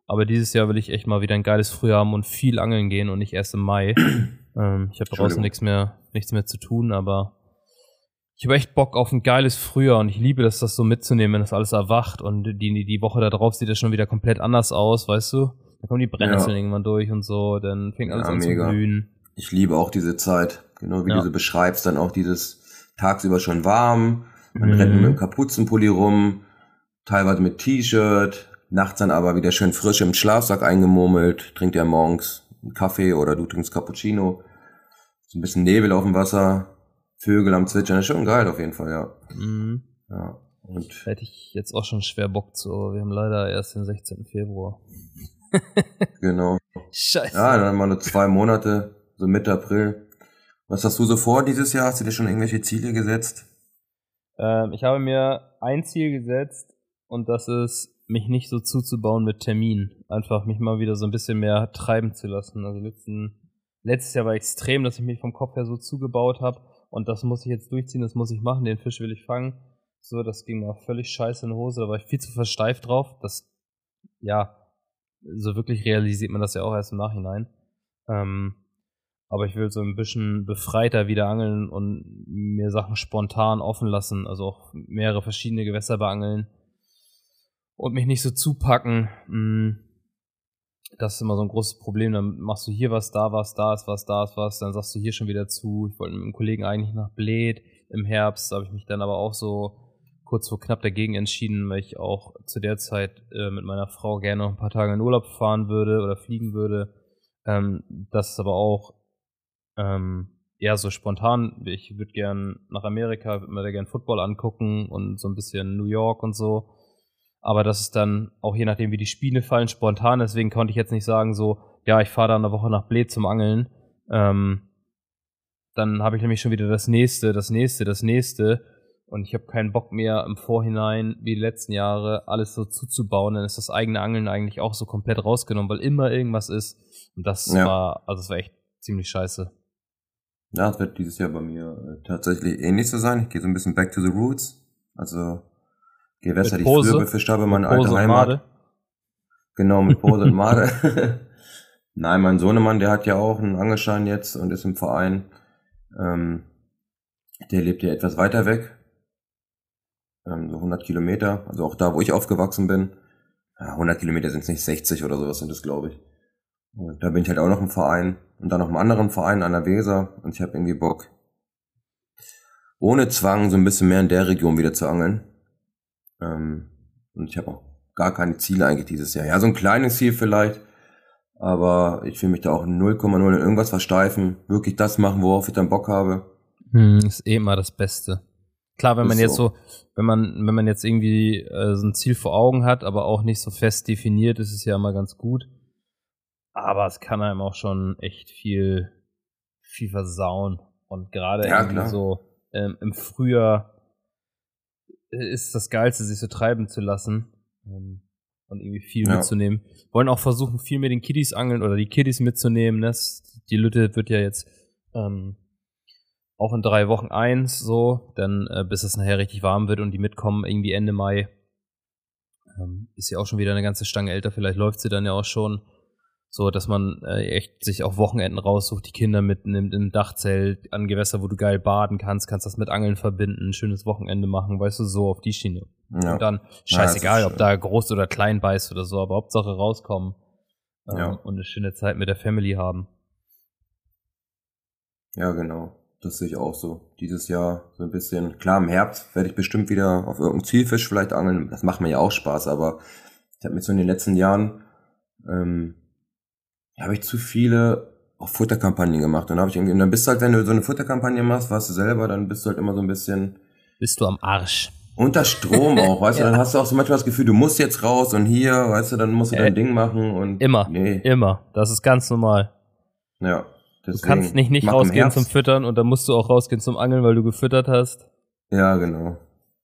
S1: Aber dieses Jahr will ich echt mal wieder ein geiles Frühjahr haben und viel angeln gehen und nicht erst im Mai. ähm, ich habe draußen nichts mehr, nichts mehr zu tun, aber ich habe echt Bock auf ein geiles Frühjahr und ich liebe das, das so mitzunehmen, wenn das alles erwacht und die, die Woche da drauf sieht das schon wieder komplett anders aus, weißt du? Da kommen die Brennnesseln ja. irgendwann durch und so, dann fängt alles ja, an mega. zu blühen.
S2: Ich liebe auch diese Zeit, genau wie ja. du sie beschreibst, dann auch dieses tagsüber schon warm, man mhm. rennt mit dem Kapuzenpulli rum, teilweise mit T-Shirt, nachts dann aber wieder schön frisch im Schlafsack eingemurmelt, trinkt ja morgens einen Kaffee oder du trinkst Cappuccino, so ein bisschen Nebel auf dem Wasser, Vögel am Zwitschern, ist schon geil auf jeden Fall, ja. Mhm. ja.
S1: Und Hätte ich jetzt auch schon schwer Bock zu, aber wir haben leider erst den 16. Februar.
S2: genau. Scheiße. Ja, dann mal nur zwei Monate, so Mitte April. Was hast du so vor dieses Jahr? Hast du dir schon irgendwelche Ziele gesetzt?
S1: Ähm, ich habe mir ein Ziel gesetzt und das ist, mich nicht so zuzubauen mit Terminen. Einfach mich mal wieder so ein bisschen mehr treiben zu lassen. Also letzten, letztes Jahr war extrem, dass ich mich vom Kopf her so zugebaut habe und das muss ich jetzt durchziehen, das muss ich machen, den Fisch will ich fangen. So, das ging mal völlig scheiße in die Hose, da war ich viel zu versteift drauf. Das, ja, so wirklich realisiert man das ja auch erst im Nachhinein. Ähm, aber ich will so ein bisschen befreiter wieder angeln und mir Sachen spontan offen lassen, also auch mehrere verschiedene Gewässer beangeln und mich nicht so zupacken. Mm, das ist immer so ein großes Problem. Dann machst du hier was, da was, da ist was, da ist was, dann sagst du hier schon wieder zu. Ich wollte mit einem Kollegen eigentlich nach Bled im Herbst, habe ich mich dann aber auch so kurz vor knapp dagegen entschieden, weil ich auch zu der Zeit äh, mit meiner Frau gerne noch ein paar Tage in Urlaub fahren würde oder fliegen würde. Ähm, das ist aber auch ähm, eher so spontan. Ich würde gern nach Amerika, würde mir da gern Football angucken und so ein bisschen New York und so. Aber das ist dann auch je nachdem, wie die Spiele fallen, spontan. Deswegen konnte ich jetzt nicht sagen, so, ja, ich fahre da eine Woche nach Bled zum Angeln. Ähm, dann habe ich nämlich schon wieder das nächste, das nächste, das nächste. Und ich habe keinen Bock mehr im Vorhinein, wie die letzten Jahre, alles so zuzubauen. Dann ist das eigene Angeln eigentlich auch so komplett rausgenommen, weil immer irgendwas ist. Und das ja. war, also es war echt ziemlich scheiße.
S2: Ja, es wird dieses Jahr bei mir äh, tatsächlich ähnlich so sein. Ich gehe so ein bisschen back to the roots. Also Gewässer, die ich früher befischt habe, meine alte Heimat. Made. Genau, mit Pose und Made. Nein, mein Sohnemann, der hat ja auch einen Angelschein jetzt und ist im Verein. Ähm, der lebt ja etwas weiter weg ähm, so 100 Kilometer, also auch da, wo ich aufgewachsen bin. Ja, 100 Kilometer sind es nicht, 60 oder sowas sind es, glaube ich. Und da bin ich halt auch noch im Verein und dann noch im anderen Verein an der Weser und ich habe irgendwie Bock, ohne Zwang so ein bisschen mehr in der Region wieder zu angeln. Ähm, und ich habe auch gar keine Ziele eigentlich dieses Jahr. Ja, so ein kleines Ziel vielleicht, aber ich will mich da auch 0,0 in irgendwas versteifen, wirklich das machen, worauf ich dann Bock habe.
S1: Hm, ist eh immer das Beste. Klar, wenn man jetzt so, wenn man, wenn man jetzt irgendwie äh, so ein Ziel vor Augen hat, aber auch nicht so fest definiert, ist es ja immer ganz gut. Aber es kann einem auch schon echt viel, viel versauen. Und gerade ja, irgendwie so ähm, im Frühjahr ist das Geilste, sich so treiben zu lassen ähm, und irgendwie viel ja. mitzunehmen. Wollen auch versuchen, viel mit den Kiddies angeln oder die Kiddies mitzunehmen. Das, die Lütte wird ja jetzt ähm, auch in drei Wochen eins, so, dann äh, bis es nachher richtig warm wird und die mitkommen, irgendwie Ende Mai. Ähm, ist ja auch schon wieder eine ganze Stange älter, vielleicht läuft sie dann ja auch schon. So, dass man äh, echt sich auch Wochenenden raussucht, die Kinder mitnimmt im Dachzelt, an Gewässer, wo du geil baden kannst, kannst das mit Angeln verbinden, ein schönes Wochenende machen, weißt du, so auf die Schiene. Ja. Und dann, scheißegal, ja, ob da groß oder klein beißt oder so, aber Hauptsache rauskommen ähm, ja. und eine schöne Zeit mit der Family haben.
S2: Ja, genau. Das sehe ich auch so. Dieses Jahr so ein bisschen, klar, im Herbst werde ich bestimmt wieder auf irgendeinen Zielfisch vielleicht angeln. Das macht mir ja auch Spaß, aber ich habe mir so in den letzten Jahren, ähm, habe ich zu viele auch Futterkampagnen gemacht. Dann habe ich irgendwie, und dann bist du halt, wenn du so eine Futterkampagne machst, warst du selber, dann bist du halt immer so ein bisschen.
S1: Bist du am Arsch.
S2: Unter Strom auch, weißt ja. du, dann hast du auch so manchmal das Gefühl, du musst jetzt raus und hier, weißt du, dann musst du dein äh, Ding machen und.
S1: Immer. Nee. Immer. Das ist ganz normal.
S2: Ja.
S1: Deswegen, du kannst nicht nicht rausgehen zum Füttern und dann musst du auch rausgehen zum Angeln, weil du gefüttert hast.
S2: Ja, genau.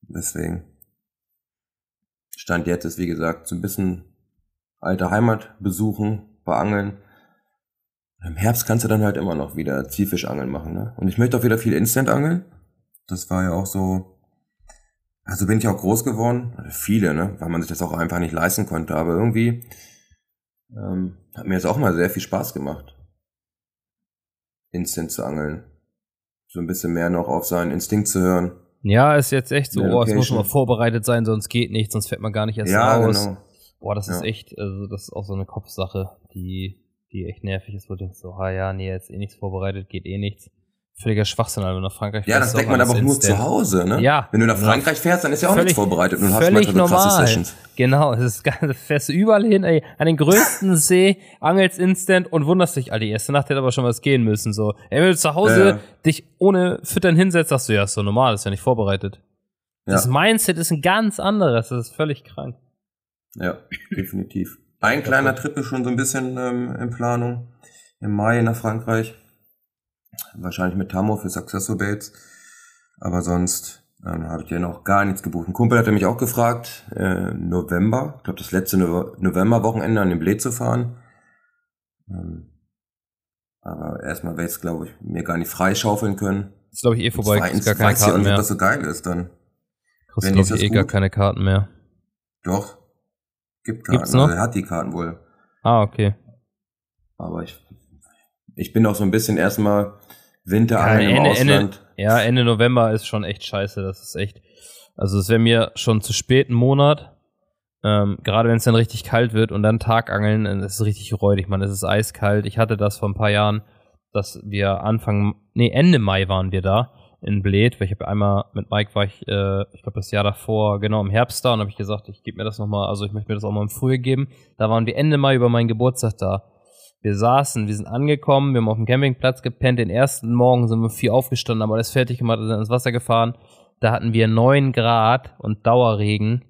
S2: Deswegen. Stand jetzt ist, wie gesagt, so ein bisschen alte Heimat besuchen, bei Angeln. Im Herbst kannst du dann halt immer noch wieder Zielfischangeln machen, ne? Und ich möchte auch wieder viel Instant angeln. Das war ja auch so, also bin ich auch groß geworden. Viele, ne? Weil man sich das auch einfach nicht leisten konnte. Aber irgendwie ähm, hat mir jetzt auch mal sehr viel Spaß gemacht. Instinct zu angeln. So ein bisschen mehr noch auf seinen Instinkt zu hören.
S1: Ja, ist jetzt echt so, oh, es muss schon mal vorbereitet sein, sonst geht nicht, sonst fährt man gar nicht erst ja, raus. Genau. Boah, das ja. ist echt, also das ist auch so eine Kopfsache, die, die echt nervig ist, wo du denkst so, ah ja, nee, jetzt eh nichts vorbereitet, geht eh nichts völliger Schwachsinn, wenn du nach Frankreich
S2: Ja, das denkt man aber auch nur zu Hause, ne?
S1: Ja.
S2: Wenn du nach Frankreich fährst, dann ist ja auch völlig, nichts vorbereitet
S1: und hast manchmal so normal. krasse Sessions. Genau, es ist geil. fährst du überall hin, ey, an den größten See, angelst instant und wunderst dich, all die erste Nacht hätte aber schon was gehen müssen, so. Ey, wenn du zu Hause äh. dich ohne Füttern hinsetzt, sagst du, ja, ist so normal, ist ja nicht vorbereitet. Das Mindset ist ein ganz anderes. Das ist völlig krank.
S2: Ja, definitiv. Ein kleiner Trip ist schon so ein bisschen ähm, in Planung. Im Mai nach Frankreich. Wahrscheinlich mit Tammo für Successor Bates. Aber sonst ähm, habe ich ja noch gar nichts gebucht. Ein Kumpel hatte mich auch gefragt, äh, November, ich glaube das letzte no November-Wochenende an den Bled zu fahren. Ähm, aber erstmal werde ich es, glaube ich, mir gar nicht freischaufeln können.
S1: Das ist, glaube ich, eh vorbei.
S2: Zweitens gar keine weiß Karten ich auch nicht, was so geil ist dann.
S1: Kriegst, glaube ich, eh gut. gar keine Karten mehr.
S2: Doch. Gibt Karten.
S1: Gibt's noch?
S2: Also er hat die Karten wohl.
S1: Ah, okay.
S2: Aber ich, ich bin auch so ein bisschen erstmal Winterangeln
S1: ja,
S2: im Ausland.
S1: Ende, ja, Ende November ist schon echt scheiße. Das ist echt. Also es wäre mir schon zu spät ein Monat. Ähm, gerade wenn es dann richtig kalt wird und dann Tagangeln, dann ist es richtig räudig, man. Es ist eiskalt. Ich hatte das vor ein paar Jahren, dass wir Anfang, nee, Ende Mai waren wir da in Bled, weil ich habe einmal mit Mike war ich, äh, ich glaube das Jahr davor, genau im Herbst da und habe ich gesagt, ich gebe mir das nochmal, also ich möchte mir das auch mal im Frühjahr geben. Da waren wir Ende Mai über meinen Geburtstag da. Wir saßen, wir sind angekommen, wir haben auf dem Campingplatz gepennt. Den ersten Morgen sind wir vier aufgestanden, haben alles fertig gemacht, sind ins Wasser gefahren. Da hatten wir neun Grad und Dauerregen.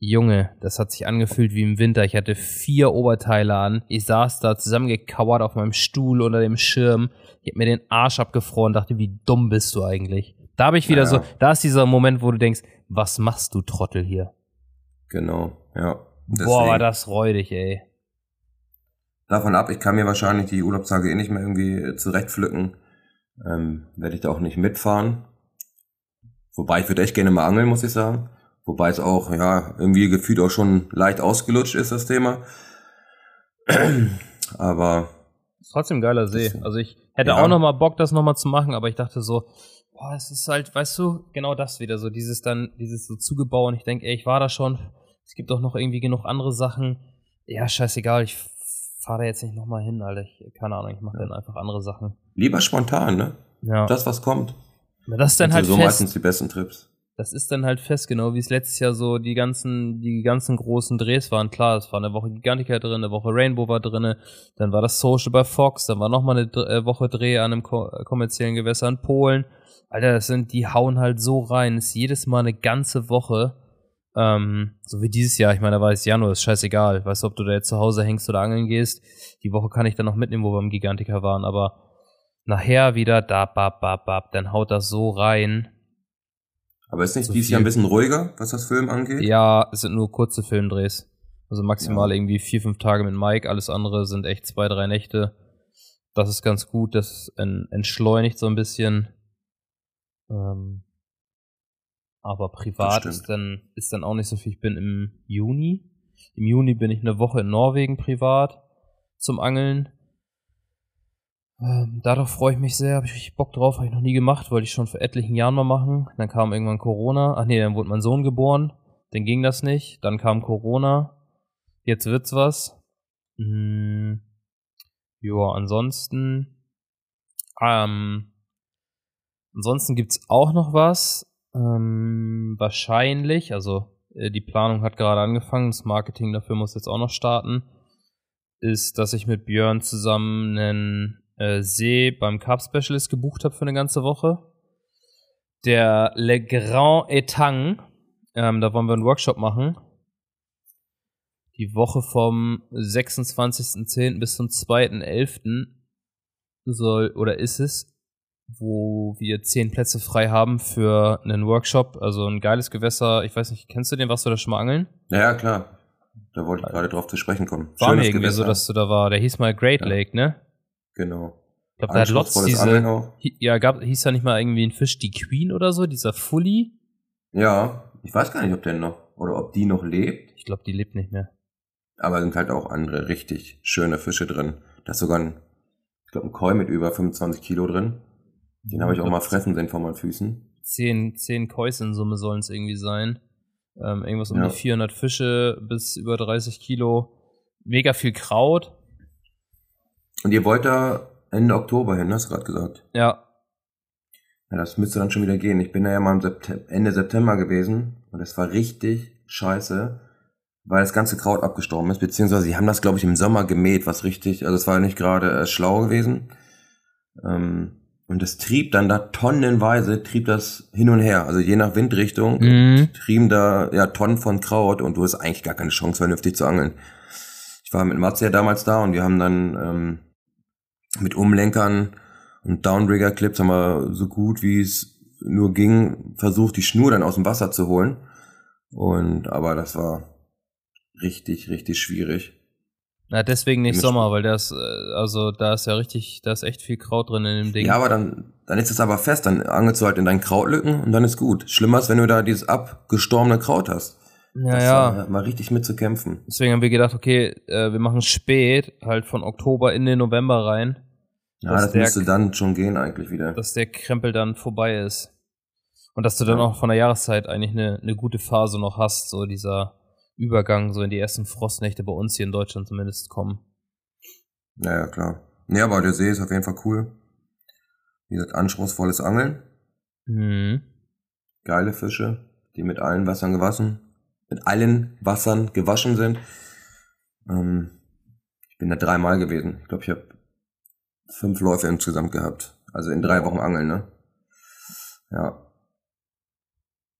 S1: Junge, das hat sich angefühlt wie im Winter. Ich hatte vier Oberteile an. Ich saß da zusammengekauert auf meinem Stuhl unter dem Schirm. Ich hab mir den Arsch abgefroren, dachte, wie dumm bist du eigentlich? Da habe ich wieder ja. so, da ist dieser Moment, wo du denkst, was machst du, Trottel hier?
S2: Genau, ja.
S1: Deswegen. Boah, war das räudig, ey
S2: davon ab, ich kann mir wahrscheinlich die Urlaubstage eh nicht mehr irgendwie äh, zurechtpflücken. Ähm, Werde ich da auch nicht mitfahren. Wobei ich würde echt gerne mal angeln, muss ich sagen. Wobei es auch, ja, irgendwie gefühlt auch schon leicht ausgelutscht ist, das Thema. aber.
S1: Ist trotzdem geiler See. Also ich hätte ja. auch noch mal Bock, das noch mal zu machen, aber ich dachte so, boah, es ist halt, weißt du, genau das wieder so, dieses dann, dieses so zugebaut und ich denke, ey, ich war da schon, es gibt auch noch irgendwie genug andere Sachen. Ja, scheißegal, ich fahre da jetzt nicht nochmal hin, Alter. Ich, keine Ahnung, ich mache dann einfach andere Sachen.
S2: Lieber spontan, ne? Ja. Das, was kommt.
S1: Ja, das ist dann halt
S2: so fest. meistens die besten Trips.
S1: Das ist dann halt fest, genau wie es letztes Jahr so die ganzen, die ganzen großen Drehs waren. Klar, es war eine Woche Gigantica drin, eine Woche Rainbow war drin, dann war das Social bei Fox, dann war nochmal eine äh, Woche Dreh an einem kommerziellen Gewässer in Polen. Alter, das sind, die hauen halt so rein. Ist jedes Mal eine ganze Woche ähm, so wie dieses Jahr, ich meine, da war es Januar, ist scheißegal. Weißt du, ob du da jetzt zu Hause hängst oder angeln gehst. Die Woche kann ich dann noch mitnehmen, wo wir im Gigantiker waren, aber nachher wieder da, bab, bab, bab, dann haut das so rein.
S2: Aber ist nicht so dieses Jahr ein bisschen ruhiger, was das Film angeht?
S1: Ja, es sind nur kurze Filmdrehs. Also maximal ja. irgendwie vier, fünf Tage mit Mike, alles andere sind echt zwei, drei Nächte. Das ist ganz gut, das entschleunigt so ein bisschen. Ähm, aber privat ist dann, ist dann auch nicht so viel. Ich bin im Juni. Im Juni bin ich eine Woche in Norwegen privat zum Angeln. Ähm, darauf freue ich mich sehr, habe ich Bock drauf, habe ich noch nie gemacht, wollte ich schon vor etlichen Jahren mal machen. Dann kam irgendwann Corona. Ach nee, dann wurde mein Sohn geboren. Dann ging das nicht. Dann kam Corona. Jetzt wird's was. Hm. Ja, ansonsten. Ähm, ansonsten gibt's auch noch was. Ähm, wahrscheinlich, also äh, die Planung hat gerade angefangen, das Marketing dafür muss jetzt auch noch starten, ist, dass ich mit Björn zusammen einen äh, See beim Carp Specialist gebucht habe für eine ganze Woche. Der Le Grand Etang, ähm, da wollen wir einen Workshop machen. Die Woche vom 26.10. bis zum 2.11. soll oder ist es wo wir zehn Plätze frei haben für einen Workshop. Also ein geiles Gewässer. Ich weiß nicht, kennst du den? Warst du da schon mal angeln?
S2: Ja, ja klar. Da wollte ich gerade drauf zu sprechen kommen.
S1: War Schönes mir irgendwie Gewässer. so, dass du da war. Der hieß mal Great ja. Lake, ne?
S2: Genau.
S1: Ich glaube, da hat Lotz diese. Ja, gab, hieß da nicht mal irgendwie ein Fisch die Queen oder so, dieser Fully?
S2: Ja, ich weiß gar nicht, ob der noch, oder ob die noch lebt.
S1: Ich glaube, die lebt nicht mehr.
S2: Aber sind halt auch andere richtig schöne Fische drin. Da ist sogar ein, ich glaube, ein Koi mit über 25 Kilo drin. Den habe ich auch mal fressen sehen von meinen Füßen.
S1: Zehn, zehn Kois in Summe sollen es irgendwie sein. Ähm, irgendwas um ja. die 400 Fische bis über 30 Kilo. Mega viel Kraut.
S2: Und ihr wollt da Ende Oktober hin, hast du gerade gesagt?
S1: Ja.
S2: Ja, das müsste dann schon wieder gehen. Ich bin da ja mal September, Ende September gewesen und es war richtig scheiße, weil das ganze Kraut abgestorben ist, beziehungsweise sie haben das, glaube ich, im Sommer gemäht, was richtig, also es war nicht gerade äh, schlau gewesen. Ähm, Und es trieb dann da tonnenweise, trieb das hin und her. Also je nach Windrichtung
S1: Mhm.
S2: trieben da ja Tonnen von Kraut und du hast eigentlich gar keine Chance, vernünftig zu angeln. Ich war mit Mats ja damals da und wir haben dann ähm, mit Umlenkern und Downrigger-Clips haben wir so gut wie es nur ging versucht, die Schnur dann aus dem Wasser zu holen. Und aber das war richtig, richtig schwierig.
S1: Na, deswegen nicht Sommer, weil das, äh, also da ist ja richtig, da ist echt viel Kraut drin in dem Ding.
S2: Ja, aber dann, dann ist es aber fest, dann angelst du halt in deinen Krautlücken und dann ist gut. Schlimmer ist, wenn du da dieses abgestorbene Kraut hast.
S1: Ja,
S2: Das
S1: ja.
S2: war mal richtig mit zu kämpfen.
S1: Deswegen haben wir gedacht, okay, äh, wir machen spät, halt von Oktober in den November rein,
S2: Ja, das
S1: der-
S2: müsste dann schon gehen eigentlich wieder.
S1: dass der Krempel dann vorbei ist. Und dass du dann auch von der Jahreszeit eigentlich eine, eine gute Phase noch hast, so dieser Übergang, so in die ersten Frostnächte bei uns hier in Deutschland zumindest kommen.
S2: Ja, ja, klar. Nee, aber der See ist auf jeden Fall cool. Wie gesagt, anspruchsvolles Angeln.
S1: Mhm.
S2: Geile Fische, die mit allen Wassern gewaschen, mit allen Wassern gewaschen sind. Ähm, ich bin da dreimal gewesen. Ich glaube, ich habe fünf Läufe insgesamt gehabt. Also in drei Wochen Angeln, ne? Ja.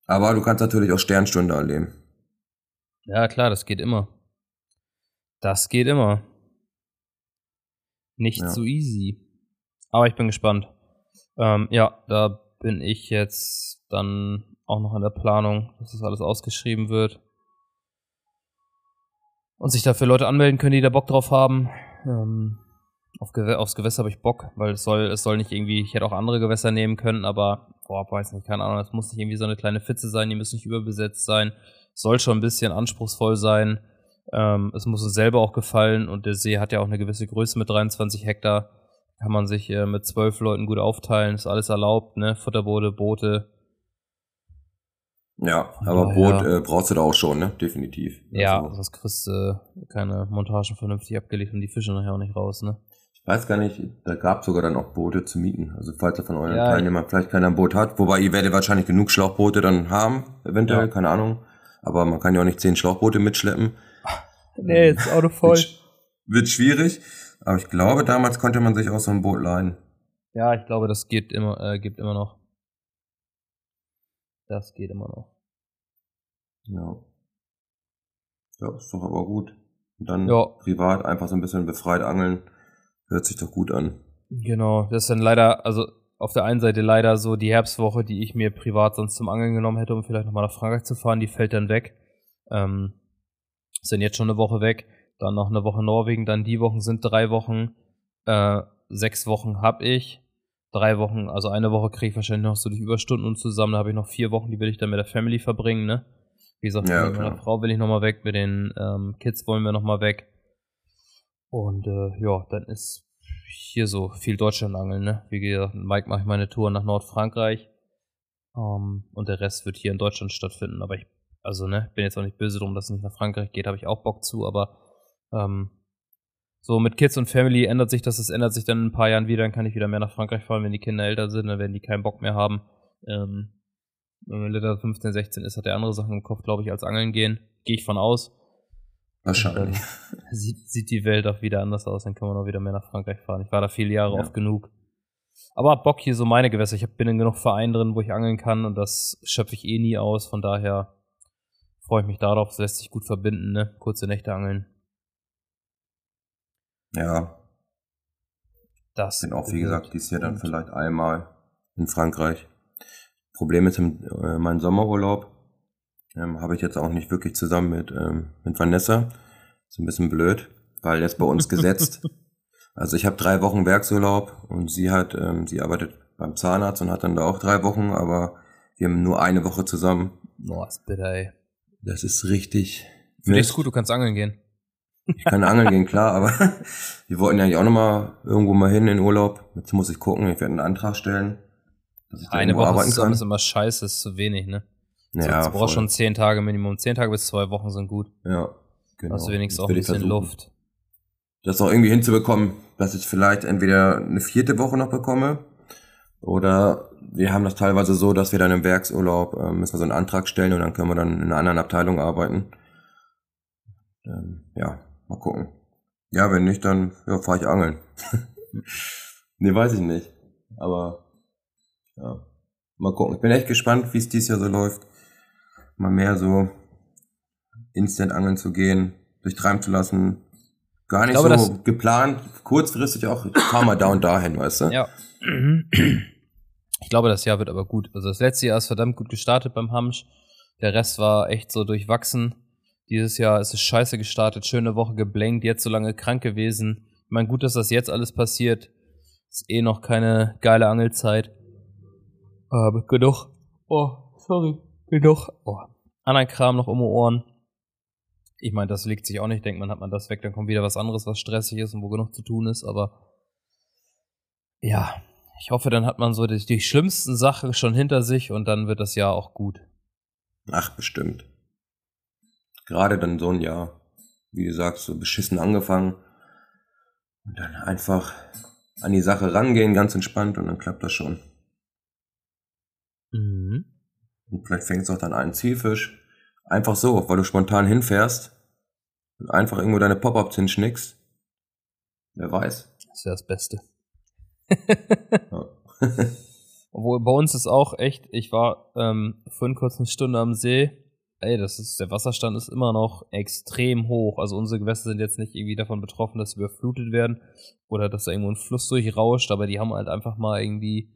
S2: Aber du kannst natürlich auch Sternstunde erleben.
S1: Ja, klar, das geht immer. Das geht immer. Nicht
S2: Ja.
S1: so easy. Aber ich bin gespannt. Ähm, ja, da bin ich jetzt dann auch noch in der Planung, dass das alles ausgeschrieben wird. Und sich dafür Leute anmelden können, die da Bock drauf haben. Ähm, auf Gew aufs Gewässer habe ich Bock, weil es soll, es soll nicht irgendwie, ich hätte auch andere Gewässer nehmen können, aber boah, weiß nicht, keine Ahnung, es muss nicht irgendwie so eine kleine Pfütze sein, die müssen nicht überbesetzt sein. Soll schon ein bisschen anspruchsvoll sein. Ähm, es muss uns selber auch gefallen und der See hat ja auch eine gewisse Größe mit 23 Hektar. Kann man sich äh, mit zwölf Leuten gut aufteilen, ist alles erlaubt, ne? Futterboote, Boote.
S2: Ja, aber
S1: daher-
S2: Boot äh, brauchst du da auch schon, ne? Definitiv.
S1: Ja,
S2: Also,
S1: sonst kriegst du äh, keine Montagen vernünftig abgelegt und die Fische nachher auch nicht raus, ne?
S2: ich weiß gar nicht, da gab sogar dann auch Boote zu mieten. Also falls er von euren
S1: Ja.
S2: Teilnehmern vielleicht keiner ein Boot hat, wobei ihr werdet wahrscheinlich genug Schlauchboote dann haben, eventuell,
S1: Ja.
S2: keine Ahnung. Aber man kann ja auch nicht zehn Schlauchboote mitschleppen.
S1: Nee, jetzt Auto
S2: Wird, sch- wird schwierig. Aber ich glaube, damals konnte man sich auch so ein Boot leihen.
S1: Ja, ich glaube, das geht immer, äh, gibt immer noch. Das geht immer noch.
S2: Ja. Ja, ist doch aber gut. Und dann
S1: Ja.
S2: privat einfach so ein bisschen befreit angeln. Hört sich doch gut an.
S1: Genau, das ist dann leider, also auf der einen Seite leider so die Herbstwoche, die ich mir privat sonst zum Angeln genommen hätte, um vielleicht nochmal nach Frankreich zu fahren, die fällt dann weg. Ähm, sind jetzt schon eine Woche weg, dann noch eine Woche Norwegen, dann die Wochen sind drei Wochen, äh, sechs Wochen hab ich, drei Wochen, also eine Woche kriege ich wahrscheinlich noch so durch Überstunden und zusammen, da habe ich noch vier Wochen, die will ich dann mit der Family verbringen, ne? Wie gesagt,
S2: Ja,
S1: mit meiner. Frau will ich nochmal weg, mit den ähm, Kids wollen wir nochmal weg. Und äh, ja, dann ist hier so viel Deutschland angeln, ne? Wie gesagt, mit Mike mache ich meine Tour nach Nordfrankreich. Ähm, und der Rest wird hier in Deutschland stattfinden. Aber ich, also, ne, bin jetzt auch nicht böse drum, dass es nicht nach Frankreich geht, habe ich auch Bock zu, aber ähm, so mit Kids und Family ändert sich das, es ändert sich dann in ein paar Jahren wieder, dann kann ich wieder mehr nach Frankreich fahren, wenn die Kinder älter sind, dann werden die keinen Bock mehr haben. Ähm, wenn man Liter 15, 16 ist, hat er andere Sachen im Kopf, glaube ich, als Angeln gehen. Gehe ich von aus.
S2: Wahrscheinlich.
S1: Dann sieht, sieht die Welt auch wieder anders aus, dann kann man auch wieder mehr nach Frankreich fahren. Ich war da viele Jahre
S2: Ja.
S1: oft genug. Aber hab Bock hier so meine Gewässer. Ich bin in genug Vereinen drin, wo ich angeln kann und das schöpfe ich eh nie aus. Von daher freue ich mich darauf. Es lässt sich gut verbinden, ne? Kurze Nächte angeln.
S2: Ja,
S1: Das
S2: bin auch, wie gesagt, dieses Jahr dann vielleicht einmal in Frankreich. Problem ist, im, äh, mein Sommerurlaub ähm, habe ich jetzt auch nicht wirklich zusammen mit, ähm, mit Vanessa. Ist ein bisschen blöd, weil jetzt bei uns gesetzt. Also ich habe drei Wochen Werksurlaub und sie hat, ähm, sie arbeitet beim Zahnarzt und hat dann da auch drei Wochen, aber wir haben nur eine Woche zusammen.
S1: Boah, ist bitter, ey.
S2: Das ist richtig.
S1: Für dich ist gut, du kannst angeln gehen.
S2: Ich kann angeln gehen, klar, aber wir wollten ja eigentlich auch nochmal irgendwo mal hin in Urlaub. Jetzt muss ich gucken, ich werde einen Antrag stellen, dass ich
S1: Eine Woche
S2: arbeiten
S1: zusammen
S2: kann.
S1: ist immer scheiße, ist zu wenig, ne? So,
S2: Ja,
S1: du brauchst schon zehn Tage Minimum. Zehn Tage bis zwei Wochen sind gut.
S2: Ja, genau.
S1: Hast du wenigstens
S2: Das
S1: auch ein bisschen. Luft.
S2: Das auch irgendwie hinzubekommen, dass ich vielleicht entweder eine vierte Woche noch bekomme oder wir haben das teilweise so, dass wir dann im Werksurlaub äh, müssen wir so einen Antrag stellen und dann können wir dann in einer anderen Abteilung arbeiten. Ähm, ja, mal gucken. Ja, wenn nicht, dann ja, fahre ich angeln. nee, weiß ich nicht. Aber ja, mal gucken. Ich bin echt gespannt, wie es dieses Jahr so läuft. Mal mehr so instant angeln zu gehen, durchtreiben zu lassen. Gar nicht
S1: glaube,
S2: so geplant, kurzfristig auch, fahr mal da und dahin, weißt du?
S1: Ja. Ich glaube, das Jahr wird aber gut. Also das letzte Jahr ist verdammt gut gestartet beim Hamsch. Der Rest war echt so durchwachsen. Dieses Jahr ist es scheiße gestartet, schöne Woche geblenkt, jetzt so lange krank gewesen. Ich meine, gut, dass das jetzt alles passiert. Ist eh noch keine geile Angelzeit. Aber genug. Oh, sorry. Genug. Oh. Anderen Kram noch um die Ohren. Ich meine, das legt sich auch nicht. Denkt man, hat man das weg, dann kommt wieder was anderes, was stressig ist und wo genug zu tun ist. Aber ja, ich hoffe, dann hat man so die, die schlimmsten Sachen schon hinter sich und dann wird das Jahr auch gut.
S2: Ach, bestimmt. Gerade dann so ein Jahr, wie du sagst, so beschissen angefangen. Und dann einfach an die Sache rangehen, ganz entspannt und dann klappt das schon.
S1: Mhm.
S2: Und vielleicht fängst du auch dann einen Zielfisch. Einfach so, weil du spontan hinfährst und einfach irgendwo deine Pop-Ups hinschnickst. Wer weiß.
S1: Das wäre das Beste. Obwohl bei uns ist auch echt, ich war ähm, vorhin kurz eine Stunde am See. Ey, das ist, der Wasserstand ist immer noch extrem hoch. Also unsere Gewässer sind jetzt nicht irgendwie davon betroffen, dass sie überflutet werden oder dass da irgendwo ein Fluss durchrauscht, aber die haben halt einfach mal irgendwie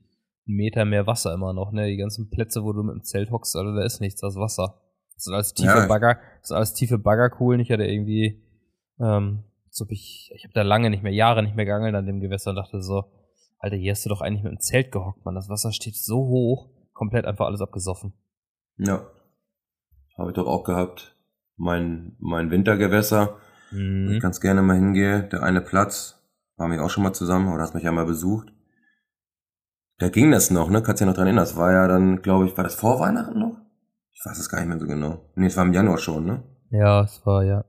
S1: einen Meter mehr Wasser immer noch, ne? Die ganzen Plätze, wo du mit dem Zelt hockst, also da ist nichts, das ist Wasser. Das sind alles tiefe
S2: Ja.
S1: Bagger, das sind alles tiefe Baggerkuhlen. Ich hatte irgendwie, ähm, so hab ich, ich habe da lange nicht mehr, Jahre nicht mehr geangelt an dem Gewässer und dachte so, Alter, hier hast du doch eigentlich mit dem Zelt gehockt, Mann. Das Wasser steht so hoch, komplett einfach alles abgesoffen.
S2: ja. Habe ich doch auch gehabt. Mein, mein Wintergewässer, wo ich
S1: Mhm.
S2: ganz gerne mal hingehe. Der eine Platz, waren wir auch schon mal zusammen, oder hast mich ja mal besucht. Da ging das noch, ne? Kannst dich ja noch dran erinnern. Das war ja dann, glaube ich, war das vor Weihnachten noch? Ich weiß es gar nicht mehr so genau. Nee, es war im Januar schon, ne?
S1: Ja, es war ja.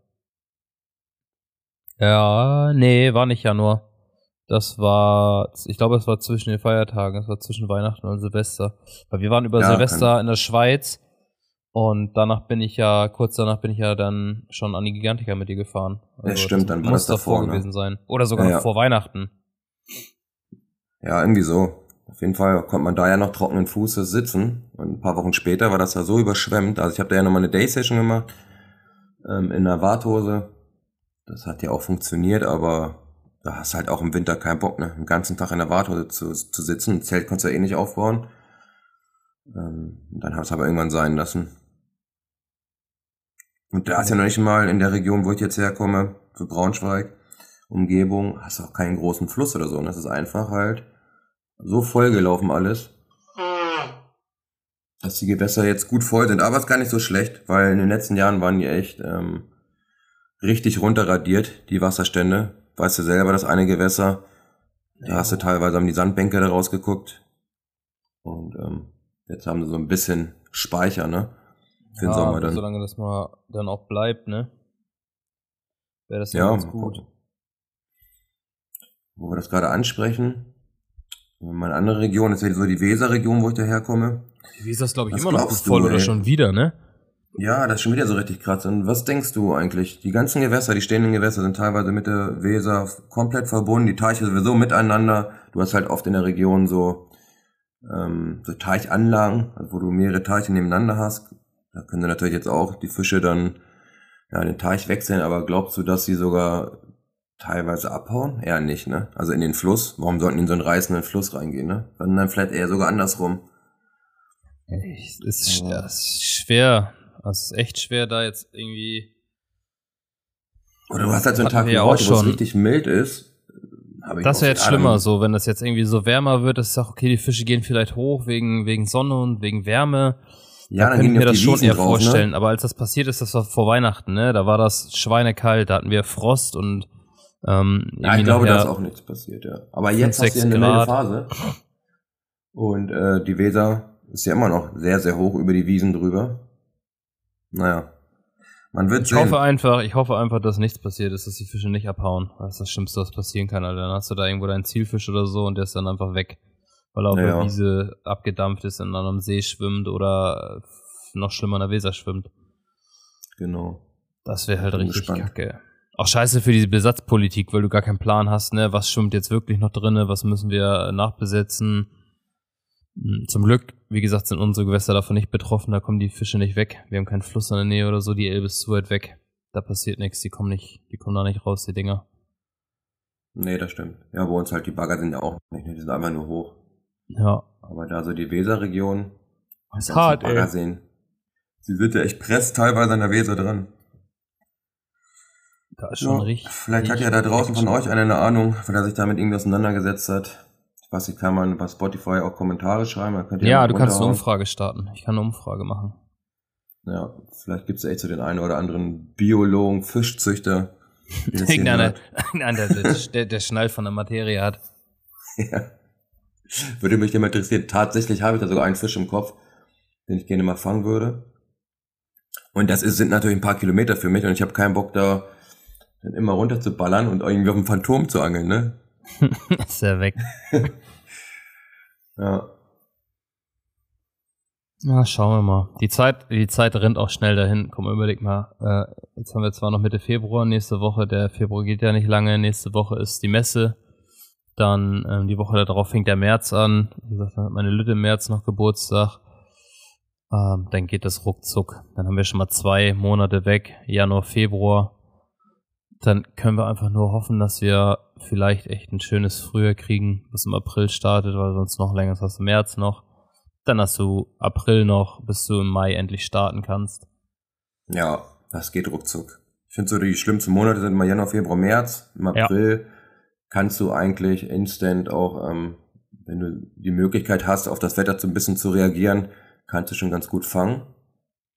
S1: Ja, nee, war nicht Januar. Das war, ich glaube, es war zwischen den Feiertagen, es war zwischen Weihnachten und Silvester. Weil wir waren über
S2: Ja,
S1: Silvester in der Schweiz und danach bin ich ja, kurz danach bin ich ja dann schon an die Gigantica mit dir gefahren. Also
S2: Ja, stimmt, dann war
S1: muss
S2: das davor, ne?
S1: gewesen sein. Oder sogar
S2: Ja,
S1: noch
S2: ja.
S1: vor Weihnachten.
S2: Ja, irgendwie so. Auf jeden Fall konnte man da ja noch trockenen Fußes sitzen. Und ein paar Wochen später war das ja so überschwemmt. Also ich habe da ja nochmal eine Day-Session gemacht ähm, in der Warthose. Das hat ja auch funktioniert, aber da hast du halt auch im Winter keinen Bock, ne? Den ganzen Tag in der Warthose zu, zu sitzen. Ein Zelt konntest du ja eh nicht aufbauen. Ähm, dann hast du aber irgendwann sein lassen. Und da ist ja noch nicht mal in der Region, wo ich jetzt herkomme, für Braunschweig, Umgebung, hast du auch keinen großen Fluss oder so. Und das ist einfach halt so vollgelaufen alles, dass die Gewässer jetzt gut voll sind. Aber es ist gar nicht so schlecht, weil in den letzten Jahren waren die echt ähm, richtig runterradiert, die Wasserstände. Weißt du selber, das eine Gewässer, da hast du teilweise haben die Sandbänke da rausgeguckt. Und ähm, jetzt haben sie so ein bisschen Speicher, ne? Den
S1: ja,
S2: Sommer dann.
S1: solange das mal dann auch bleibt, ne? Wäre das ja, ganz gut.
S2: Wo wir das gerade ansprechen. Meine andere Region ist ja so die Weserregion, wo ich daherkomme.
S1: Wie ist das, glaube ich,
S2: Was
S1: immer noch
S2: glaubst du,
S1: voll oder
S2: ey?
S1: schon wieder, ne?
S2: Ja, das ist schon wieder so richtig krass. Und was denkst du eigentlich? Die ganzen Gewässer, die stehenden Gewässer sind teilweise mit der Weser komplett verbunden, die Teiche sowieso miteinander. Du hast halt oft in der Region so, ähm, so Teichanlagen, also wo du mehrere Teiche nebeneinander hast. Da können natürlich jetzt auch die Fische dann ja, den Teich wechseln, aber glaubst du, dass sie sogar teilweise abhauen? Eher nicht, ne? Also in den Fluss. Warum sollten die in so einen reißenden Fluss reingehen, ne? Sondern dann vielleicht eher sogar andersrum.
S1: Es ist,
S2: Ja.
S1: ist schwer. Es ist echt schwer, da jetzt irgendwie.
S2: Oder du hast halt so einen Tag wie heute, wo es richtig mild ist. Ich
S1: Das wäre jetzt schlimmer, so, wenn das jetzt irgendwie so wärmer wird, dass ich sage, okay, die Fische gehen vielleicht hoch wegen, wegen Sonne und wegen Wärme.
S2: Ja,
S1: da
S2: dann
S1: mir
S2: auf
S1: das schon
S2: Wiesen
S1: eher
S2: drauf,
S1: vorstellen.
S2: Ne?
S1: Aber als das passiert ist, das war vor Weihnachten, ne? Da war das schweinekalt, da hatten wir Frost und ähm,
S2: Ja, ich glaube, da ist auch nichts passiert, ja. Aber jetzt hast du ja eine
S1: Grad.
S2: Phase. Und äh, die Weser ist ja immer noch sehr, sehr hoch über die Wiesen drüber. Naja. Man wird
S1: Ich
S2: sehen.
S1: hoffe einfach, ich hoffe einfach, dass nichts passiert ist, dass die Fische nicht abhauen. Das ist das Schlimmste, was passieren kann, Alter. Dann hast du da irgendwo deinen Zielfisch oder so und der ist dann einfach weg. Weil er auf
S2: Ja,
S1: der. Wiese abgedampft ist und dann am See schwimmt oder äh, noch schlimmer in der Weser schwimmt.
S2: Genau.
S1: Das wäre halt richtig
S2: gespannt.
S1: kacke. Auch scheiße für diese Besatzpolitik, weil du gar keinen Plan hast, ne? Was schwimmt jetzt wirklich noch drinne? Was müssen wir nachbesetzen? Hm, zum Glück, wie gesagt, sind unsere Gewässer davon nicht betroffen, da kommen die Fische nicht weg. Wir haben keinen Fluss in der Nähe oder so, die Elbe ist zu weit weg. Da passiert nichts, die kommen nicht, die kommen da nicht raus, die Dinger.
S2: Nee, das stimmt. Ja, bei uns halt die Bagger sind ja auch nicht, die sind einfach nur hoch.
S1: Ja.
S2: Aber da so die Weserregion,
S1: Das ist hart, ey.
S2: Baggerseen, sie sind ja echt presst teilweise an der Weser dran.
S1: Da ist schon
S2: Ja,
S1: richtig.
S2: Vielleicht hat ja da draußen von euch einer eine Ahnung, weil er sich damit irgendwie auseinandergesetzt hat. Ich weiß nicht, kann man bei Spotify auch Kommentare schreiben?
S1: Ja, du kannst eine. Umfrage starten. Ich kann eine Umfrage machen.
S2: Ja, vielleicht gibt's ja echt so den einen oder anderen Biologen, Fischzüchter.
S1: irgendeiner, der, der, der Schnall von der Materie hat.
S2: Ja. Würde mich immer interessieren. Tatsächlich habe ich da sogar einen Fisch im Kopf, den ich gerne mal fangen würde. Und das ist, sind natürlich ein paar Kilometer für mich und ich habe keinen Bock da dann immer runter zu ballern und irgendwie auf dem Phantom zu angeln, ne?
S1: ist er weg.
S2: Ja.
S1: Ja, schauen wir mal. Die Zeit, die Zeit rennt auch schnell dahin. Komm, überleg mal. Äh, jetzt haben wir zwar noch Mitte Februar, nächste Woche, der Februar geht ja nicht lange, nächste Woche ist die Messe. Dann ähm, die Woche darauf fängt der März an. Wie gesagt, dann hat meine Lütte im März noch Geburtstag. Ähm, dann geht das ruckzuck. Dann haben wir schon mal zwei Monate weg, Januar, Februar. Dann können wir einfach nur hoffen, dass wir vielleicht echt ein schönes Frühjahr kriegen, was im April startet, weil sonst noch länger ist als im März noch. Dann hast du April noch, bis du im Mai endlich starten kannst.
S2: Ja, das geht ruckzuck. Ich finde so, die schlimmsten Monate sind immer Januar, Februar, März. Im
S1: Ja.
S2: Kannst du eigentlich instant auch, ähm, wenn du die Möglichkeit hast, auf das Wetter so ein bisschen zu reagieren, kannst du schon ganz gut fangen.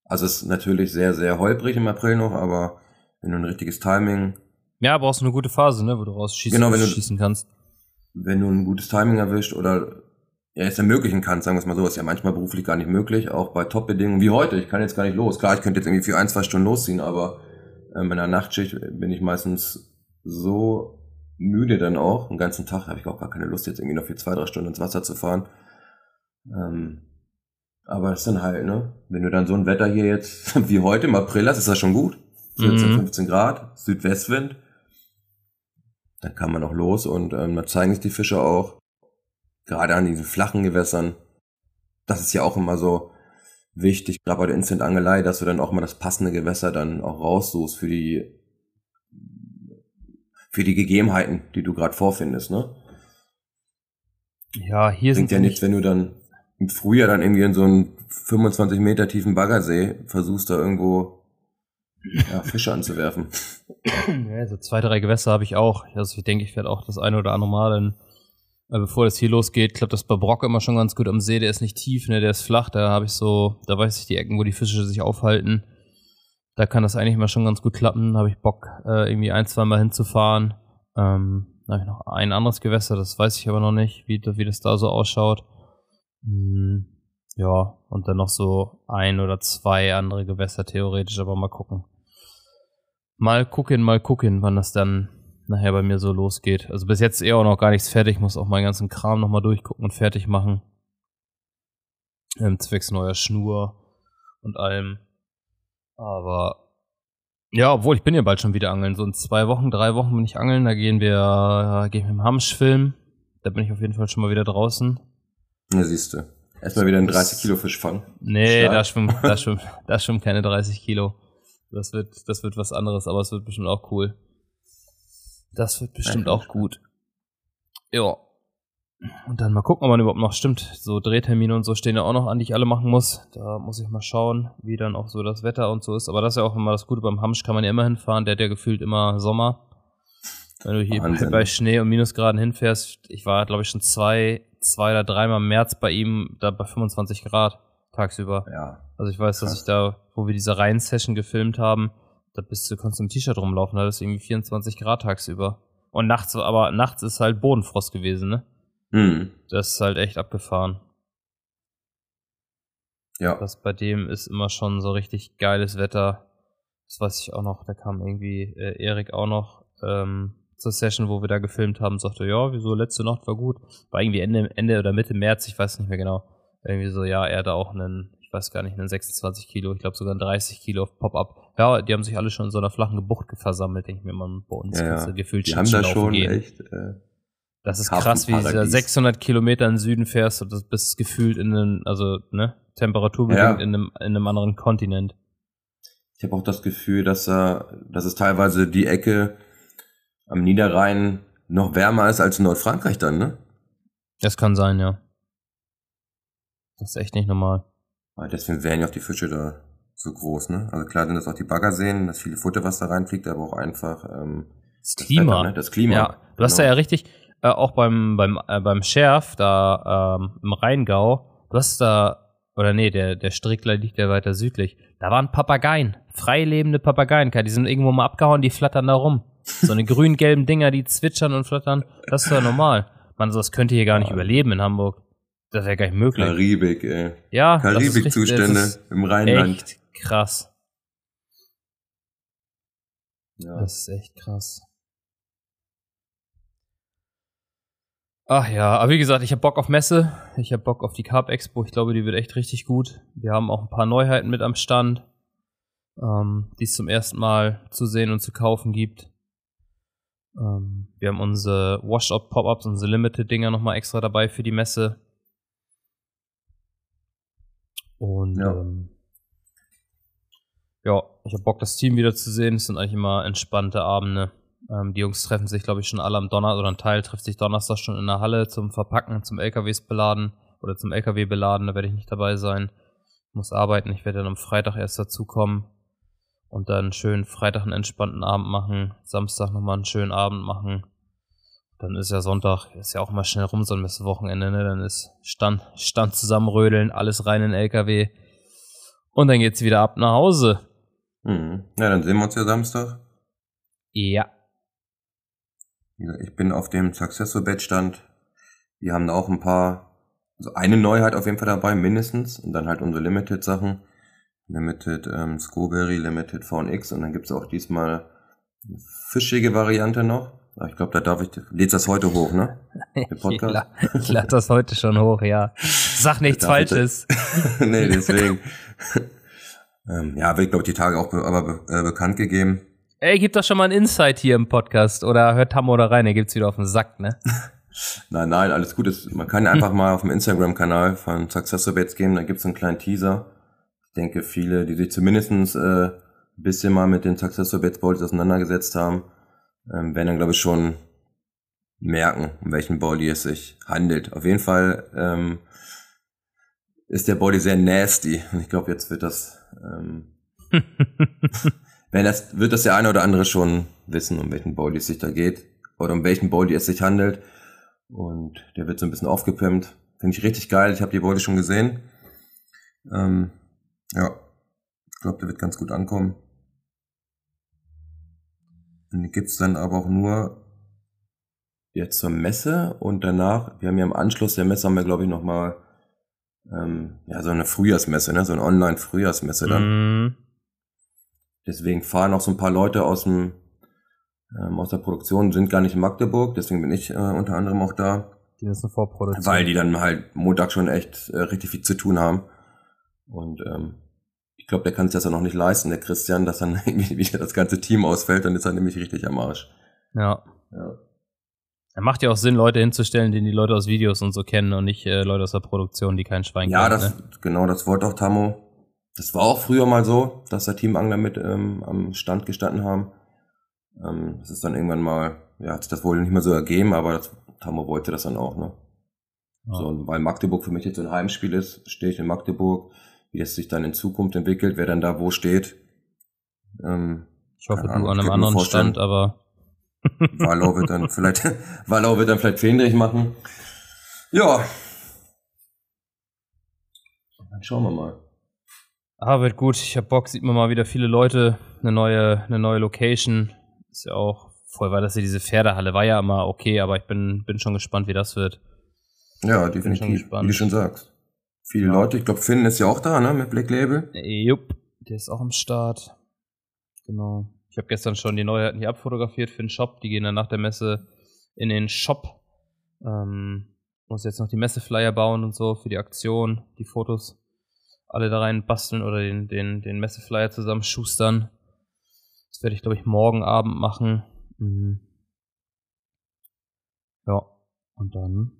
S2: Also es ist natürlich sehr, sehr holprig im April noch, aber wenn du ein richtiges Timing,
S1: Ja, brauchst du eine gute Phase, ne, wo du rausschießen,
S2: Genau, wenn du-
S1: schießen kannst.
S2: wenn du ein gutes Timing erwischt oder ja, es ermöglichen kannst, sagen wir es mal so, ist ja manchmal beruflich gar nicht möglich, auch bei Top-Bedingungen wie heute. Ich kann jetzt gar nicht los. Klar, ich könnte jetzt irgendwie für ein, zwei Stunden losziehen, aber ähm, in der Nachtschicht bin ich meistens so müde dann auch. Den ganzen Tag habe ich auch gar keine Lust, jetzt irgendwie noch für zwei, drei Stunden ins Wasser zu fahren. Ähm, aber das ist dann halt, ne? Wenn du dann so ein Wetter hier jetzt wie heute im April hast, ist das schon gut. 14,
S1: Mhm.
S2: 15 Grad, Südwestwind. Dann kann man auch los und ähm, da zeigen sich die Fische auch. Gerade an diesen flachen Gewässern. Das ist ja auch immer so wichtig, gerade bei der Instant-Angelei, dass du dann auch mal das passende Gewässer dann auch raussuchst für die für die Gegebenheiten, die du gerade vorfindest, ne?
S1: Ja, hier
S2: Bringt
S1: sind
S2: ja nichts, wenn du dann im Frühjahr dann irgendwie in so einen 25 Meter tiefen Baggersee versuchst, da irgendwo ja, Fische anzuwerfen.
S1: Ja, so zwei, drei Gewässer habe ich auch. Also ich denke, ich werde auch das eine oder andere Mal dann, äh, bevor das hier losgeht, klappt das bei Brock immer schon ganz gut am See. Der ist nicht tief, ne, der ist flach. Da habe ich so, da weiß ich die Ecken, wo die Fische sich aufhalten. Da kann das eigentlich immer schon ganz gut klappen. Habe ich Bock, äh, irgendwie ein, zwei Mal hinzufahren. Ähm, da habe ich noch ein anderes Gewässer, das weiß ich aber noch nicht, wie, wie das da so ausschaut. Hm, ja, und dann noch so ein oder zwei andere Gewässer theoretisch, aber mal gucken. Mal gucken, mal gucken, wann das dann nachher bei mir so losgeht. Also bis jetzt eh auch noch gar nichts fertig, muss auch meinen ganzen Kram nochmal durchgucken und fertig machen. Ähm, zwecks neuer Schnur und allem. Aber ja, obwohl ich bin ja bald schon wieder angeln. So in zwei Wochen, drei Wochen bin ich angeln. Da gehen wir, gehen wir im Hamsch-Film. Da bin ich auf jeden Fall schon mal wieder draußen.
S2: Na, siehst du. Erstmal wieder einen 30 Kilo Fisch fangen.
S1: Nee,
S2: Stark.
S1: da schwimmen, da schwimmen, da schwimmen keine 30 Kilo. Das wird, das wird was anderes, aber es wird bestimmt auch cool. Das wird bestimmt
S2: Ja,
S1: auch gut. Ja. Und dann mal gucken, ob man überhaupt noch stimmt. So Drehtermine und so stehen ja auch noch an, die ich alle machen muss. Da muss ich mal schauen, wie dann auch so das Wetter und so ist. Aber das ist ja auch immer das Gute. Beim Hamsch kann man ja immer hinfahren. Der hat ja gefühlt immer Sommer. Wenn du hier bei,
S2: Wahnsinn.
S1: bei Schnee und Minusgraden hinfährst. Ich war, glaube ich, schon zwei, zwei oder dreimal im März bei ihm, da bei 25 Grad tagsüber.
S2: Ja.
S1: Also ich weiß, dass
S2: Krass.
S1: ich da, wo wir diese Reihen-Session gefilmt haben, da bist du, konntest du im T-Shirt rumlaufen, da ist irgendwie 24 Grad tagsüber. Und nachts, aber nachts ist halt Bodenfrost gewesen, ne?
S2: Hm.
S1: Das ist halt echt abgefahren.
S2: Ja.
S1: Das bei dem ist immer schon so richtig geiles Wetter. Das weiß ich auch noch, da kam irgendwie äh, Erik auch noch ähm, zur Session, wo wir da gefilmt haben, sagte, ja, wieso, letzte Nacht war gut. War irgendwie Ende, Ende oder Mitte März, ich weiß nicht mehr genau. Irgendwie so, ja, er hatte auch einen, ich weiß gar nicht, einen 26 Kilo, ich glaube sogar einen 30 Kilo auf Pop-Up. Ja, die haben sich alle schon in so einer flachen Bucht versammelt, denke ich mir mal bei uns.
S2: Ja, ja.
S1: gefühlt
S2: Die haben da schon
S1: gehen.
S2: echt. Äh,
S1: Das ist krass, wie du da
S2: Hafenparadies.
S1: 600 Kilometer in den Süden fährst und das bist gefühlt in einem, also, ne, temperaturbedingt
S2: Ja.
S1: in, einem, in einem anderen Kontinent.
S2: ich habe auch das Gefühl, dass, äh, dass es teilweise die Ecke am Niederrhein noch wärmer ist als in Nordfrankreich dann, ne?
S1: Das kann sein, ja. Das ist echt nicht normal.
S2: Aber deswegen wären ja auch die Fische da so groß, ne? Also klar sind das auch die Baggerseen, das viele Futter, was da reinfliegt, aber auch einfach ähm,
S1: Das
S2: das
S1: Klima.
S2: Wetter, ne? Das Klima.
S1: Ja, du hast da
S2: Genau.
S1: ja richtig, äh, auch beim, beim, äh, beim Schärf da ähm, im Rheingau, du hast da, oder nee, der, der Strickler liegt ja weiter südlich, da waren Papageien, freilebende Papageien, die sind irgendwo mal abgehauen, die flattern da rum. So eine grün-gelben Dinger, die zwitschern und flattern, das ist ja normal. Man, sowas könnte hier gar nicht
S2: Ja.
S1: überleben in Hamburg. Das wäre gar nicht möglich.
S2: Karibik, ey.
S1: ja, das
S2: Karibik-Zustände
S1: das
S2: im Rheinland.
S1: Echt krass.
S2: Ja.
S1: Das ist echt krass. Ach ja, aber wie gesagt, ich habe Bock auf Messe. Ich habe Bock auf die Carb Expo. Ich glaube, die wird echt richtig gut. Wir haben auch ein paar Neuheiten mit am Stand, ähm, die es zum ersten Mal zu sehen und zu kaufen gibt. Ähm, wir haben unsere Wash-Up Pop-Ups, unsere Limited-Dinger nochmal extra dabei für die Messe. Und
S2: Ja.
S1: ähm, ja, ich habe Bock, das Team wieder zu sehen. Es sind eigentlich immer entspannte Abende. Ähm, die Jungs treffen sich, glaube ich, schon alle am Donnerstag oder ein Teil trifft sich Donnerstag schon in der Halle zum Verpacken, zum LKWs beladen oder zum LKW beladen. Da werde ich nicht dabei sein. Muss arbeiten. Ich werde dann am Freitag erst dazukommen und dann schön Freitag einen entspannten Abend machen, Samstag nochmal einen schönen Abend machen. Dann ist ja Sonntag, ist ja auch mal schnell rum, so ein Wochenende, ne? Dann ist Stand, Stand zusammenrödeln, alles rein in den LKW. Und dann geht's wieder ab nach Hause.
S2: Mhm. ja, dann sehen wir uns ja Samstag.
S1: Ja.
S2: Ich bin auf dem Successor Bed Stand. Wir haben da auch ein paar, also eine Neuheit auf jeden Fall dabei, mindestens. Und dann halt unsere Limited Sachen. Limited ähm, Scoberry, Limited VNX. Und dann gibt's auch diesmal eine fischige Variante noch. Aber Ich glaube, da darf ich, lädst das heute hoch, ne? Den Podcast?
S1: Ich, la ich lade das heute schon hoch, ja. Sag nichts Falsches.
S2: nee, deswegen. ähm, ja, wird, glaube ich, die Tage auch be aber be äh, bekannt gegeben.
S1: Ey, gib doch schon mal einen Insight hier im Podcast. Oder hört Tammo da rein, der gibt's wieder auf den Sack, ne?
S2: Nein, nein, alles gut. ist. Man kann einfach mal auf dem Instagram-Kanal von Successor Bets gehen, da gibt's einen kleinen Teaser. Ich denke, viele, die sich zumindestens äh, ein bisschen mal mit den Successor Bets Balls auseinandergesetzt haben, ähm, werden dann, glaube ich, schon merken, um welchen Body es sich handelt. Auf jeden Fall ähm, ist der Body sehr nasty. Und ich glaube, jetzt wird das, ähm, wenn das, wird das der eine oder andere schon wissen, um welchen Body es sich da geht. Oder um welchen Body es sich handelt. Und der wird so ein bisschen aufgepimpt. Finde ich richtig geil. Ich habe die Body schon gesehen. Ähm, ja, ich glaube, der wird ganz gut ankommen. Die gibt's dann aber auch nur jetzt zur Messe und danach, wir haben ja im Anschluss der Messe haben wir, glaube ich, nochmal ähm, ja, so eine Frühjahrsmesse, ne? so eine Online-Frühjahrsmesse dann.
S1: Mhm.
S2: Deswegen fahren auch so ein paar Leute aus dem ähm, aus der Produktion, sind gar nicht in Magdeburg, deswegen bin ich äh, unter anderem auch da,
S1: Die müssen vorproduzieren.
S2: weil die dann halt Montag schon echt äh, richtig viel zu tun haben. Und ähm, ich glaube, der kann sich das ja noch nicht leisten, der Christian, dass dann irgendwie wieder das ganze Team ausfällt, dann ist er nämlich richtig am Arsch.
S1: Ja.
S2: Ja.
S1: Er macht ja auch Sinn, Leute hinzustellen, die die Leute aus Videos und so kennen und nicht äh, Leute aus der Produktion, die kein Schwein
S2: Ja,
S1: kennen.
S2: das,
S1: ne?
S2: genau, das wollte auch Tammo. Das war auch früher mal so, dass da Teamangler mit ähm, am Stand gestanden haben. Ähm, das ist dann irgendwann mal, ja, hat sich das wohl nicht mehr so ergeben, aber das, Tammo wollte das dann auch, ne?
S1: Ja.
S2: So, und weil Magdeburg für mich jetzt so ein Heimspiel ist, stehe ich in Magdeburg. Wie es sich dann in Zukunft entwickelt, wer dann da wo steht. Ähm,
S1: Ich hoffe,
S2: keine
S1: du
S2: Ahnung,
S1: an einem anderen. Stand, aber
S2: Wallau wird dann vielleicht, Wallau wird dann vielleicht Fähnrich machen. Ja. Dann schauen wir mal.
S1: Ah, wird gut. Ich hab Bock, sieht man mal wieder viele Leute, eine neue, eine neue Location. Ist ja auch, voll war das ja diese Pferdehalle, war ja immer okay, aber ich bin, bin schon gespannt, wie das wird.
S2: Ja, definitiv,
S1: gespannt.
S2: wie du schon sagst. Viele
S1: Ja.
S2: Leute, ich glaube, Finn ist ja auch da, ne, mit Black Label.
S1: Äh, Jupp, der ist auch am Start. Genau. Ich habe gestern schon die Neuheiten hier abfotografiert für den Shop. Die gehen dann nach der Messe in den Shop. Ähm, muss jetzt noch die Messeflyer bauen und so für die Aktion, die Fotos alle da rein basteln oder den, den, den Messeflyer zusammen schustern. Das werde ich, glaube ich, morgen Abend machen. Mhm. Ja, und dann,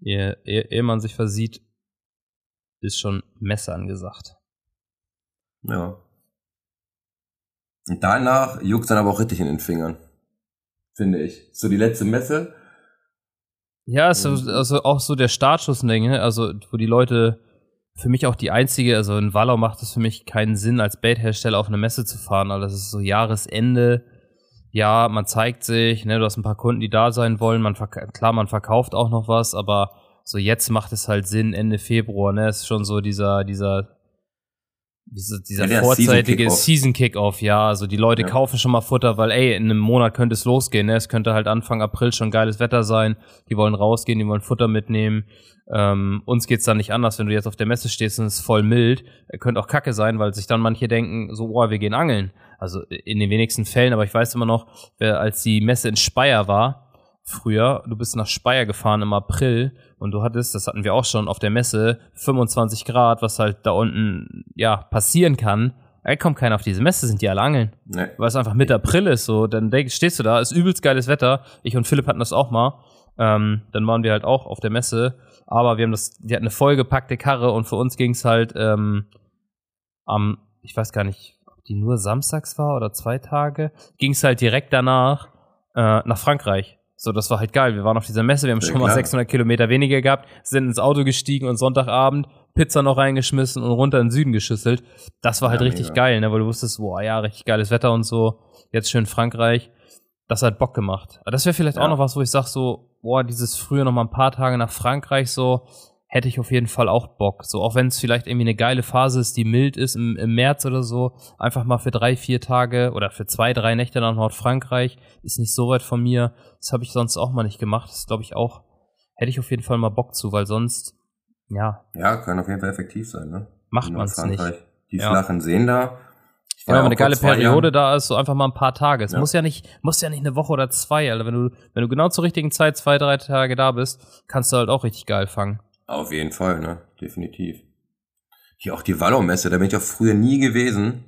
S1: ehe, ehe, ehe man sich versieht, ist schon Messe angesagt.
S2: Ja. Und danach juckt dann aber auch richtig in den Fingern. Finde ich. So die letzte Messe.
S1: Ja, ist so, also auch so der Startschuss-Ding, ne? also wo die Leute, für mich auch die einzige, also in Wallau macht es für mich keinen Sinn, als Bait-Hersteller auf eine Messe zu fahren, aber das ist so Jahresende, ja, man zeigt sich, ne, du hast ein paar Kunden, die da sein wollen, man klar, man verkauft auch noch was, aber so jetzt macht es halt Sinn, Ende Februar, ne, ist schon so dieser, dieser diese, dieser ja, vorzeitige Season Kickoff, ja, also die Leute ja. kaufen schon mal Futter, weil ey, in einem Monat könnte es losgehen, ne? Es könnte halt Anfang April schon geiles Wetter sein. Die wollen rausgehen, die wollen Futter mitnehmen. Ähm, uns geht's dann nicht anders, wenn du jetzt auf der Messe stehst und es ist voll mild. Könnte auch Kacke sein, weil sich dann manche denken, so, boah, wir gehen angeln. Also in den wenigsten Fällen, aber ich weiß immer noch, wer, als die Messe in Speyer war, früher, du bist nach Speyer gefahren im April und du hattest, das hatten wir auch schon auf der Messe, 25 Grad, was halt da unten, ja, passieren kann. Ey, kommt keiner auf diese Messe, sind die alle angeln. Nee. Weil es einfach Mitte April ist, so, dann denk, stehst du da, ist übelst geiles Wetter. Ich und Philipp hatten das auch mal. Ähm, dann waren wir halt auch auf der Messe, aber wir haben das, die hatten eine vollgepackte Karre und für uns ging's halt ähm, am, ich weiß gar nicht, ob die nur samstags war oder zwei Tage, ging's halt direkt danach äh, nach Frankreich. So, das war halt geil. Wir waren auf dieser Messe, wir haben ja, schon klar. mal 600 Kilometer weniger gehabt, sind ins Auto gestiegen und Sonntagabend Pizza noch reingeschmissen und runter in den Süden geschüsselt. Das war halt ja, richtig mega. geil, ne, weil du wusstest, boah, ja, richtig geiles Wetter und so. Jetzt schön Frankreich. Das hat Bock gemacht. Aber das wäre vielleicht ja. auch noch was, wo ich sag so, boah, dieses früher noch mal ein paar Tage nach Frankreich so, hätte ich auf jeden Fall auch Bock. So, auch wenn es vielleicht irgendwie eine geile Phase ist, die mild ist im, im März oder so, einfach mal für drei, vier Tage oder für zwei, drei Nächte nach Nordfrankreich, ist nicht so weit von mir. Das habe ich sonst auch mal nicht gemacht. Das glaube ich auch, hätte ich auf jeden Fall mal Bock zu, weil sonst, ja.
S2: Ja, kann auf jeden Fall effektiv sein, ne?
S1: Macht man es nicht.
S2: Die ja. flachen Seen da.
S1: Ja, wenn eine geile Periode Jahren. da ist, so einfach mal ein paar Tage. Es ja. muss ja nicht, muss ja nicht eine Woche oder zwei, Alter. Wenn du, wenn du genau zur richtigen Zeit zwei, drei Tage da bist, kannst du halt auch richtig geil fangen.
S2: Auf jeden Fall, ne? Definitiv. Hier auch die Wallow-Messe, da bin ich auch früher nie gewesen.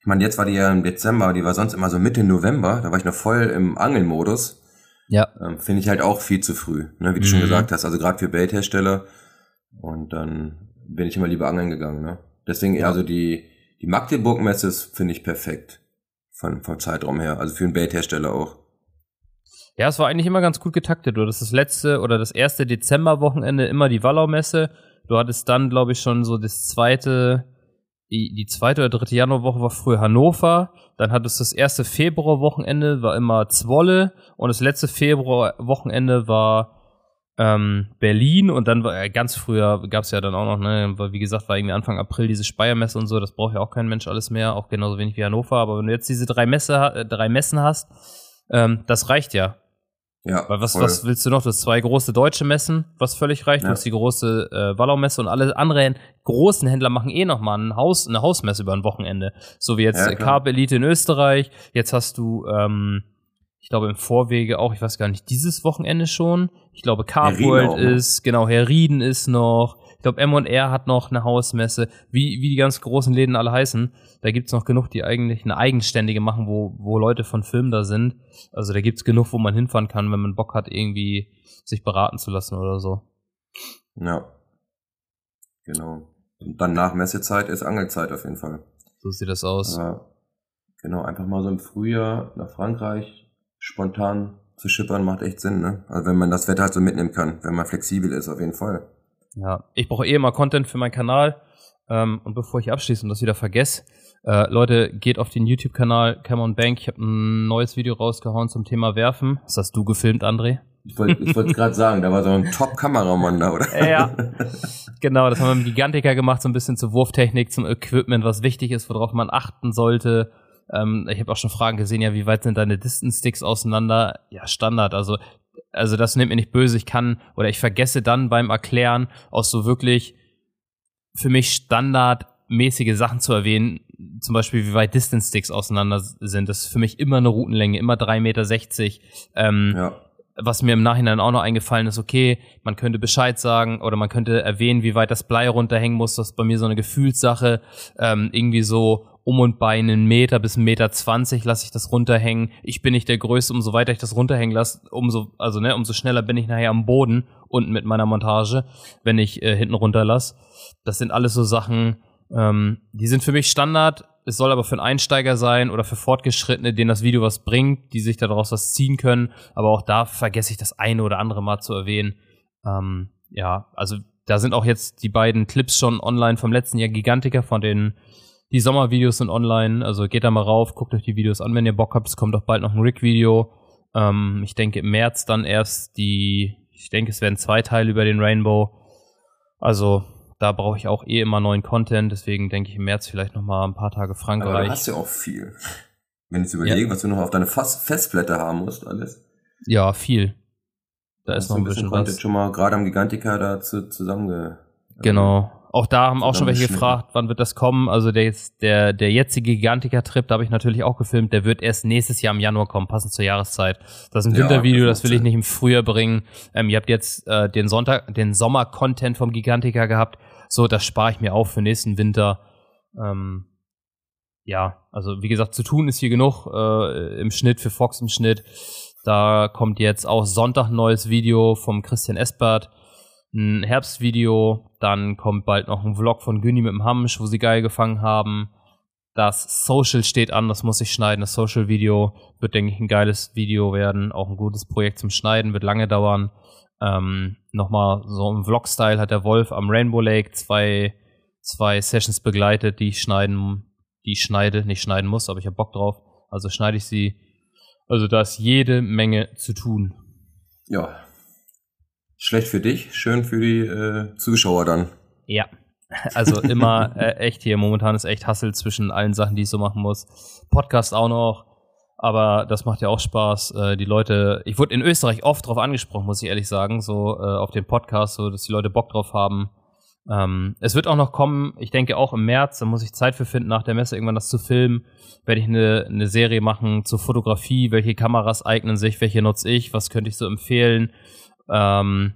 S2: Ich meine, jetzt war die ja im Dezember, die war sonst immer so Mitte November, da war ich noch voll im Angelmodus.
S1: Ja.
S2: Ähm, Finde ich halt auch viel zu früh, ne? wie du mhm. schon gesagt hast. Also gerade für Baithersteller. Und dann bin ich immer lieber angeln gegangen. Ne? Deswegen, ja. also die, die Magdeburg-Messe finde ich perfekt. Von, vom Zeitraum her. Also für einen Baithersteller auch.
S1: Ja, es war eigentlich immer ganz gut getaktet. Du hattest das letzte oder das erste Dezemberwochenende immer die Wallau-Messe. Du hattest dann, glaube ich, schon so das zweite, die, zweite oder dritte Januarwoche war früher Hannover. Dann hattest du das erste Februarwochenende war immer Zwolle und das letzte Februarwochenende war ähm, Berlin und dann war äh, ganz früher gab es ja dann auch noch, ne, wie gesagt, war irgendwie Anfang April diese Speiermesse und so, das braucht ja auch kein Mensch alles mehr, auch genauso wenig wie Hannover, aber wenn du jetzt diese drei Messe, äh, drei Messen hast, ähm, das reicht ja. Ja. Weil was, was willst du noch? Du hast zwei große deutsche Messen, was völlig reicht. Ja. Du hast die große äh, Wallau-Messe und alle anderen großen Händler machen eh noch mal ein Haus, eine Hausmesse über ein Wochenende. So wie jetzt ja, Elite in Österreich. Jetzt hast du, ähm, ich glaube im Vorwege auch, ich weiß gar nicht, dieses Wochenende schon. Ich glaube Carp World ist, genau, Herr Rieden ist noch. Ich glaube M&R hat noch eine Hausmesse. Wie, wie die ganz großen Läden alle heißen da gibt's noch genug, die eigentlich eine eigenständige machen, wo, wo Leute von Filmen da sind. Also da gibt's genug, wo man hinfahren kann, wenn man Bock hat, irgendwie sich beraten zu lassen oder so.
S2: Ja. Genau. Und dann nach Messezeit ist Angelzeit auf jeden Fall.
S1: So sieht das aus. Ja.
S2: Genau, einfach mal so im Frühjahr nach Frankreich spontan zu schippern macht echt Sinn, ne? Also wenn man das Wetter halt so mitnehmen kann, wenn man flexibel ist, auf jeden Fall.
S1: Ja, ich brauche eh immer Content für meinen Kanal. Ähm, und bevor ich abschließe und das wieder vergesse, äh, Leute, geht auf den YouTube-Kanal Cameron Bank. Ich habe ein neues Video rausgehauen zum Thema Werfen. Das hast du gefilmt, André?
S2: Ich wollte wollt gerade sagen, da war so ein Top-Kameramann da, oder?
S1: Ja, genau. Das haben wir mit Gigantica gemacht, so ein bisschen zur Wurftechnik, zum Equipment, was wichtig ist, worauf man achten sollte. Ähm, ich habe auch schon Fragen gesehen, ja, wie weit sind deine Distance-Sticks auseinander? Ja, Standard. Also, also das nimmt mir nicht böse. Ich kann oder ich vergesse dann beim Erklären aus so wirklich für mich standardmäßige Sachen zu erwähnen, zum Beispiel wie weit Distance Sticks auseinander sind. Das ist für mich immer eine Routenlänge, immer 3,60 Meter. Ähm, ja. Was mir im Nachhinein auch noch eingefallen ist, okay, man könnte Bescheid sagen oder man könnte erwähnen, wie weit das Blei runterhängen muss. Das ist bei mir so eine Gefühlssache. Ähm, irgendwie so um und bei einen Meter bis einen Meter zwanzig lasse ich das runterhängen. Ich bin nicht der Größte, umso weiter ich das runterhängen lasse, umso, also ne, umso schneller bin ich nachher am Boden unten mit meiner Montage, wenn ich äh, hinten runterlasse. Das sind alles so Sachen, ähm, die sind für mich Standard. Es soll aber für einen Einsteiger sein oder für Fortgeschrittene, denen das Video was bringt, die sich daraus was ziehen können. Aber auch da vergesse ich das eine oder andere mal zu erwähnen. Ähm, ja, also da sind auch jetzt die beiden Clips schon online vom letzten Jahr Gigantiker von den die Sommervideos sind online, also geht da mal rauf, guckt euch die Videos an, wenn ihr Bock habt. Es kommt auch bald noch ein Rick-Video. Ähm, ich denke im März dann erst die, ich denke es werden zwei Teile über den Rainbow. Also da brauche ich auch eh immer neuen Content, deswegen denke ich im März vielleicht noch mal ein paar Tage Frankreich. Aber du
S2: hast ja auch viel. Wenn ich überlege, ja. was du noch auf deine Festplatte haben musst, alles.
S1: Ja, viel. Da ist noch ein bisschen, bisschen
S2: Content was. schon mal gerade am Gigantica dazu zusammenge.
S1: Genau. Auch da haben auch schon welche gefragt, wann wird das kommen. Also der, der, der jetzige Gigantica-Trip, da habe ich natürlich auch gefilmt, der wird erst nächstes Jahr im Januar kommen, passend zur Jahreszeit. Das ist ein ja, Wintervideo, das, das will ich nicht im Frühjahr bringen. Ähm, ihr habt jetzt äh, den Sonntag, den Sommer-Content vom Gigantica gehabt. So, das spare ich mir auf für nächsten Winter. Ähm, ja, also wie gesagt, zu tun ist hier genug äh, im Schnitt, für Fox im Schnitt. Da kommt jetzt auch Sonntag ein neues Video vom Christian Espert ein Herbstvideo, dann kommt bald noch ein Vlog von Günni mit dem Hamsch, wo sie geil gefangen haben. Das Social steht an, das muss ich schneiden. Das Social-Video wird, denke ich, ein geiles Video werden. Auch ein gutes Projekt zum Schneiden, wird lange dauern. Ähm, Nochmal so im Vlog-Style hat der Wolf am Rainbow Lake zwei, zwei Sessions begleitet, die ich schneiden, die ich schneide, nicht schneiden muss, aber ich habe Bock drauf. Also schneide ich sie. Also da ist jede Menge zu tun.
S2: Ja, Schlecht für dich, schön für die äh, Zuschauer dann.
S1: Ja. Also immer äh, echt hier, momentan ist echt Hassel zwischen allen Sachen, die ich so machen muss. Podcast auch noch, aber das macht ja auch Spaß. Äh, die Leute, ich wurde in Österreich oft drauf angesprochen, muss ich ehrlich sagen, so äh, auf dem Podcast, so dass die Leute Bock drauf haben. Ähm, es wird auch noch kommen, ich denke auch im März, da muss ich Zeit für finden, nach der Messe irgendwann das zu filmen. Werde ich eine, eine Serie machen zur Fotografie, welche Kameras eignen sich, welche nutze ich, was könnte ich so empfehlen ähm,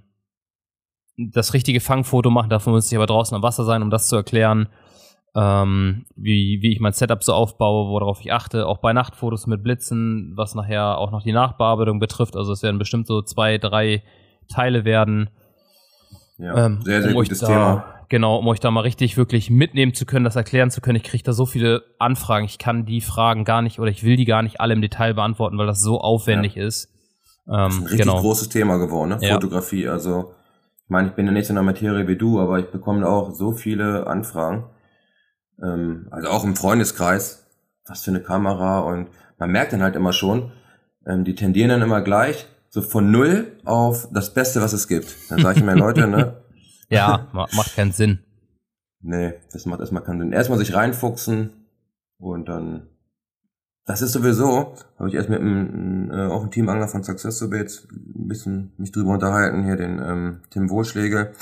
S1: das richtige Fangfoto machen, dafür muss ich aber draußen am Wasser sein, um das zu erklären, ähm, wie, wie ich mein Setup so aufbaue, worauf ich achte, auch bei Nachtfotos mit Blitzen, was nachher auch noch die Nachbearbeitung betrifft. Also es werden bestimmt so zwei, drei Teile werden.
S2: Ja, ähm, sehr, sehr um gutes da, Thema.
S1: Genau, um euch da mal richtig wirklich mitnehmen zu können, das erklären zu können. Ich kriege da so viele Anfragen, ich kann die Fragen gar nicht oder ich will die gar nicht alle im Detail beantworten, weil das so aufwendig ja. ist.
S2: Ähm, das ist ein richtig genau. großes Thema geworden, ne? Ja. Fotografie. Also, ich meine, ich bin ja nicht so in der Materie wie du, aber ich bekomme auch so viele Anfragen. Ähm, also auch im Freundeskreis, was für eine Kamera und man merkt dann halt immer schon, ähm, die tendieren dann immer gleich so von null auf das Beste, was es gibt. Dann sage ich mir, Leute, ne?
S1: ja, macht keinen Sinn.
S2: Nee, das macht erstmal keinen Sinn. Erstmal sich reinfuchsen und dann das ist sowieso, habe ich erst mit einem, äh, auch ein Teamangler von Success jetzt ein bisschen mich drüber unterhalten, hier den ähm, Tim Wohlschläge.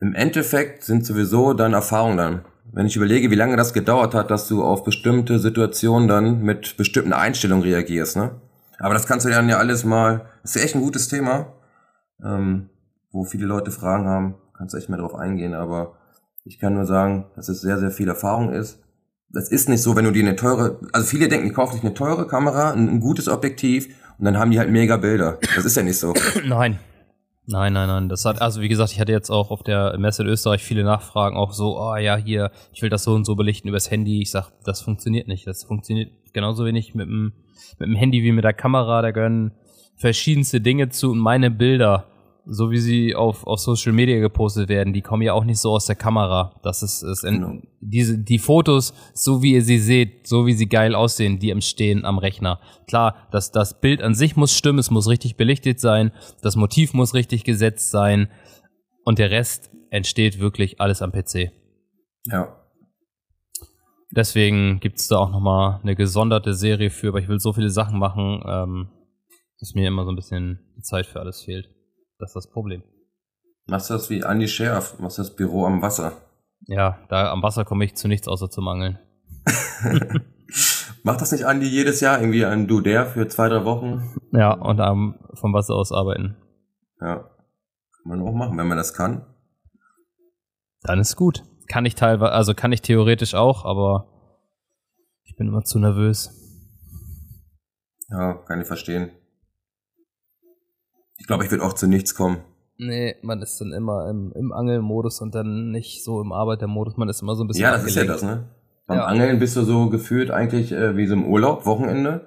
S2: Im Endeffekt sind sowieso deine Erfahrungen dann. Wenn ich überlege, wie lange das gedauert hat, dass du auf bestimmte Situationen dann mit bestimmten Einstellungen reagierst, ne? Aber das kannst du dann ja alles mal, ist ja echt ein gutes Thema, ähm, wo viele Leute Fragen haben, kannst echt mehr drauf eingehen, aber ich kann nur sagen, dass es sehr, sehr viel Erfahrung ist das ist nicht so, wenn du dir eine teure, also viele denken, die kaufen sich eine teure Kamera, ein, ein, gutes Objektiv und dann haben die halt mega Bilder. Das ist ja nicht so.
S1: Nein. Nein, nein, nein. Das hat, also wie gesagt, ich hatte jetzt auch auf der Messe in Österreich viele Nachfragen, auch so, oh ja, hier, ich will das so und so belichten übers Handy. Ich sag, das funktioniert nicht. Das funktioniert genauso wenig mit dem, mit dem Handy wie mit der Kamera. Da gehören verschiedenste Dinge zu und meine Bilder so wie sie auf, auf Social Media gepostet werden, die kommen ja auch nicht so aus der Kamera. Das ist, ist genau. diese, die Fotos, so wie ihr sie seht, so wie sie geil aussehen, die entstehen am Rechner. Klar, das, das Bild an sich muss stimmen, es muss richtig belichtet sein, das Motiv muss richtig gesetzt sein und der Rest entsteht wirklich alles am PC.
S2: Ja.
S1: Deswegen gibt's da auch nochmal eine gesonderte Serie für, aber ich will so viele Sachen machen, ähm, dass mir immer so ein bisschen die Zeit für alles fehlt. Das ist das Problem.
S2: Machst du das wie Andy Sheriff? Machst du das Büro am Wasser?
S1: Ja, da am Wasser komme ich zu nichts außer zum Angeln.
S2: Macht das nicht Andy jedes Jahr irgendwie ein Du der für zwei, drei Wochen?
S1: Ja, und am, vom Wasser aus arbeiten.
S2: Ja. Kann man auch machen, wenn man das kann.
S1: Dann ist gut. Kann ich teilweise, also kann ich theoretisch auch, aber bin immer zu nervös.
S2: Ja, kann ich verstehen. Ich glaube, ich würde auch zu nichts kommen.
S1: Nee, man ist dann immer im, im Angelmodus und dann nicht so im Arbeitermodus. Man ist immer so ein bisschen.
S2: Ja, das
S1: abgelenkt.
S2: ist ja das, ne? Beim
S1: Ja.
S2: Angeln bist du so gefühlt eigentlich äh, wie so im Urlaub, Wochenende.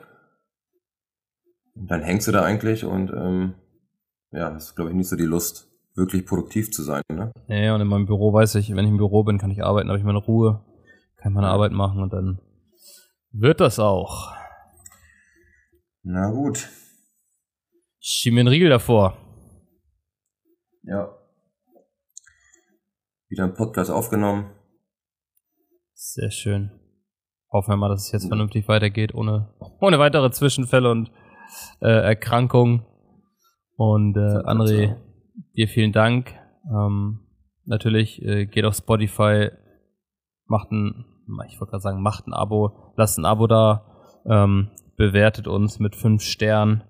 S2: Und dann hängst du da eigentlich und ähm, ja, hast, glaube ich, nicht so die Lust, wirklich produktiv zu sein, ne?
S1: Ja, und in meinem Büro weiß ich, wenn ich im Büro bin, kann ich arbeiten, habe ich meine Ruhe, kann meine Arbeit machen und dann wird das auch.
S2: Na gut.
S1: Schieb mir einen Riegel davor.
S2: Ja. Wieder ein Podcast aufgenommen.
S1: Sehr schön. Hoffen wir mal, dass es jetzt vernünftig weitergeht, ohne, ohne weitere Zwischenfälle und äh, Erkrankungen. Und äh, André, dir vielen Dank. Ähm, natürlich äh, geht auf Spotify, macht ein, ich wollte gerade sagen, macht ein Abo, lasst ein Abo da, ähm, bewertet uns mit fünf Sternen.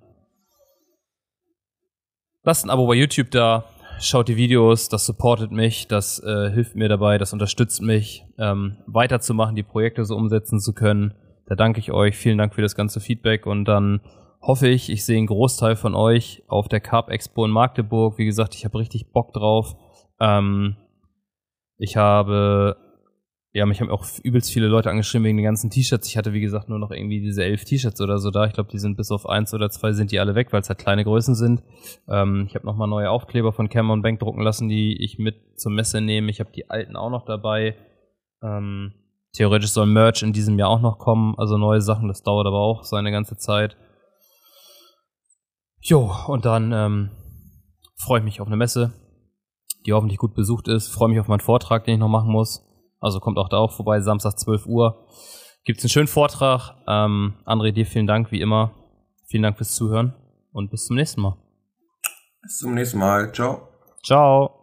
S1: Lasst ein Abo bei YouTube da, schaut die Videos, das supportet mich, das äh, hilft mir dabei, das unterstützt mich, ähm, weiterzumachen, die Projekte so umsetzen zu können. Da danke ich euch. Vielen Dank für das ganze Feedback und dann hoffe ich, ich sehe einen Großteil von euch auf der Carp Expo in Magdeburg. Wie gesagt, ich habe richtig Bock drauf. Ähm, ich habe, ja, mich haben auch übelst viele Leute angeschrieben wegen den ganzen T-Shirts. Ich hatte, wie gesagt, nur noch irgendwie diese elf T-Shirts oder so da. Ich glaube, die sind bis auf eins oder zwei sind die alle weg, weil es halt kleine Größen sind. Ähm, ich habe nochmal neue Aufkleber von Cameron Bank drucken lassen, die ich mit zur Messe nehme. Ich habe die alten auch noch dabei. Ähm, theoretisch soll Merch in diesem Jahr auch noch kommen, also neue Sachen. Das dauert aber auch seine ganze Zeit. Jo, und dann ähm, freue ich mich auf eine Messe, die hoffentlich gut besucht ist. Freue mich auf meinen Vortrag, den ich noch machen muss. Also kommt auch da auch vorbei, Samstag 12 Uhr. Gibt's einen schönen Vortrag. Ähm, André, dir vielen Dank, wie immer. Vielen Dank fürs Zuhören und bis zum nächsten Mal.
S2: Bis zum nächsten Mal. Ciao.
S1: Ciao.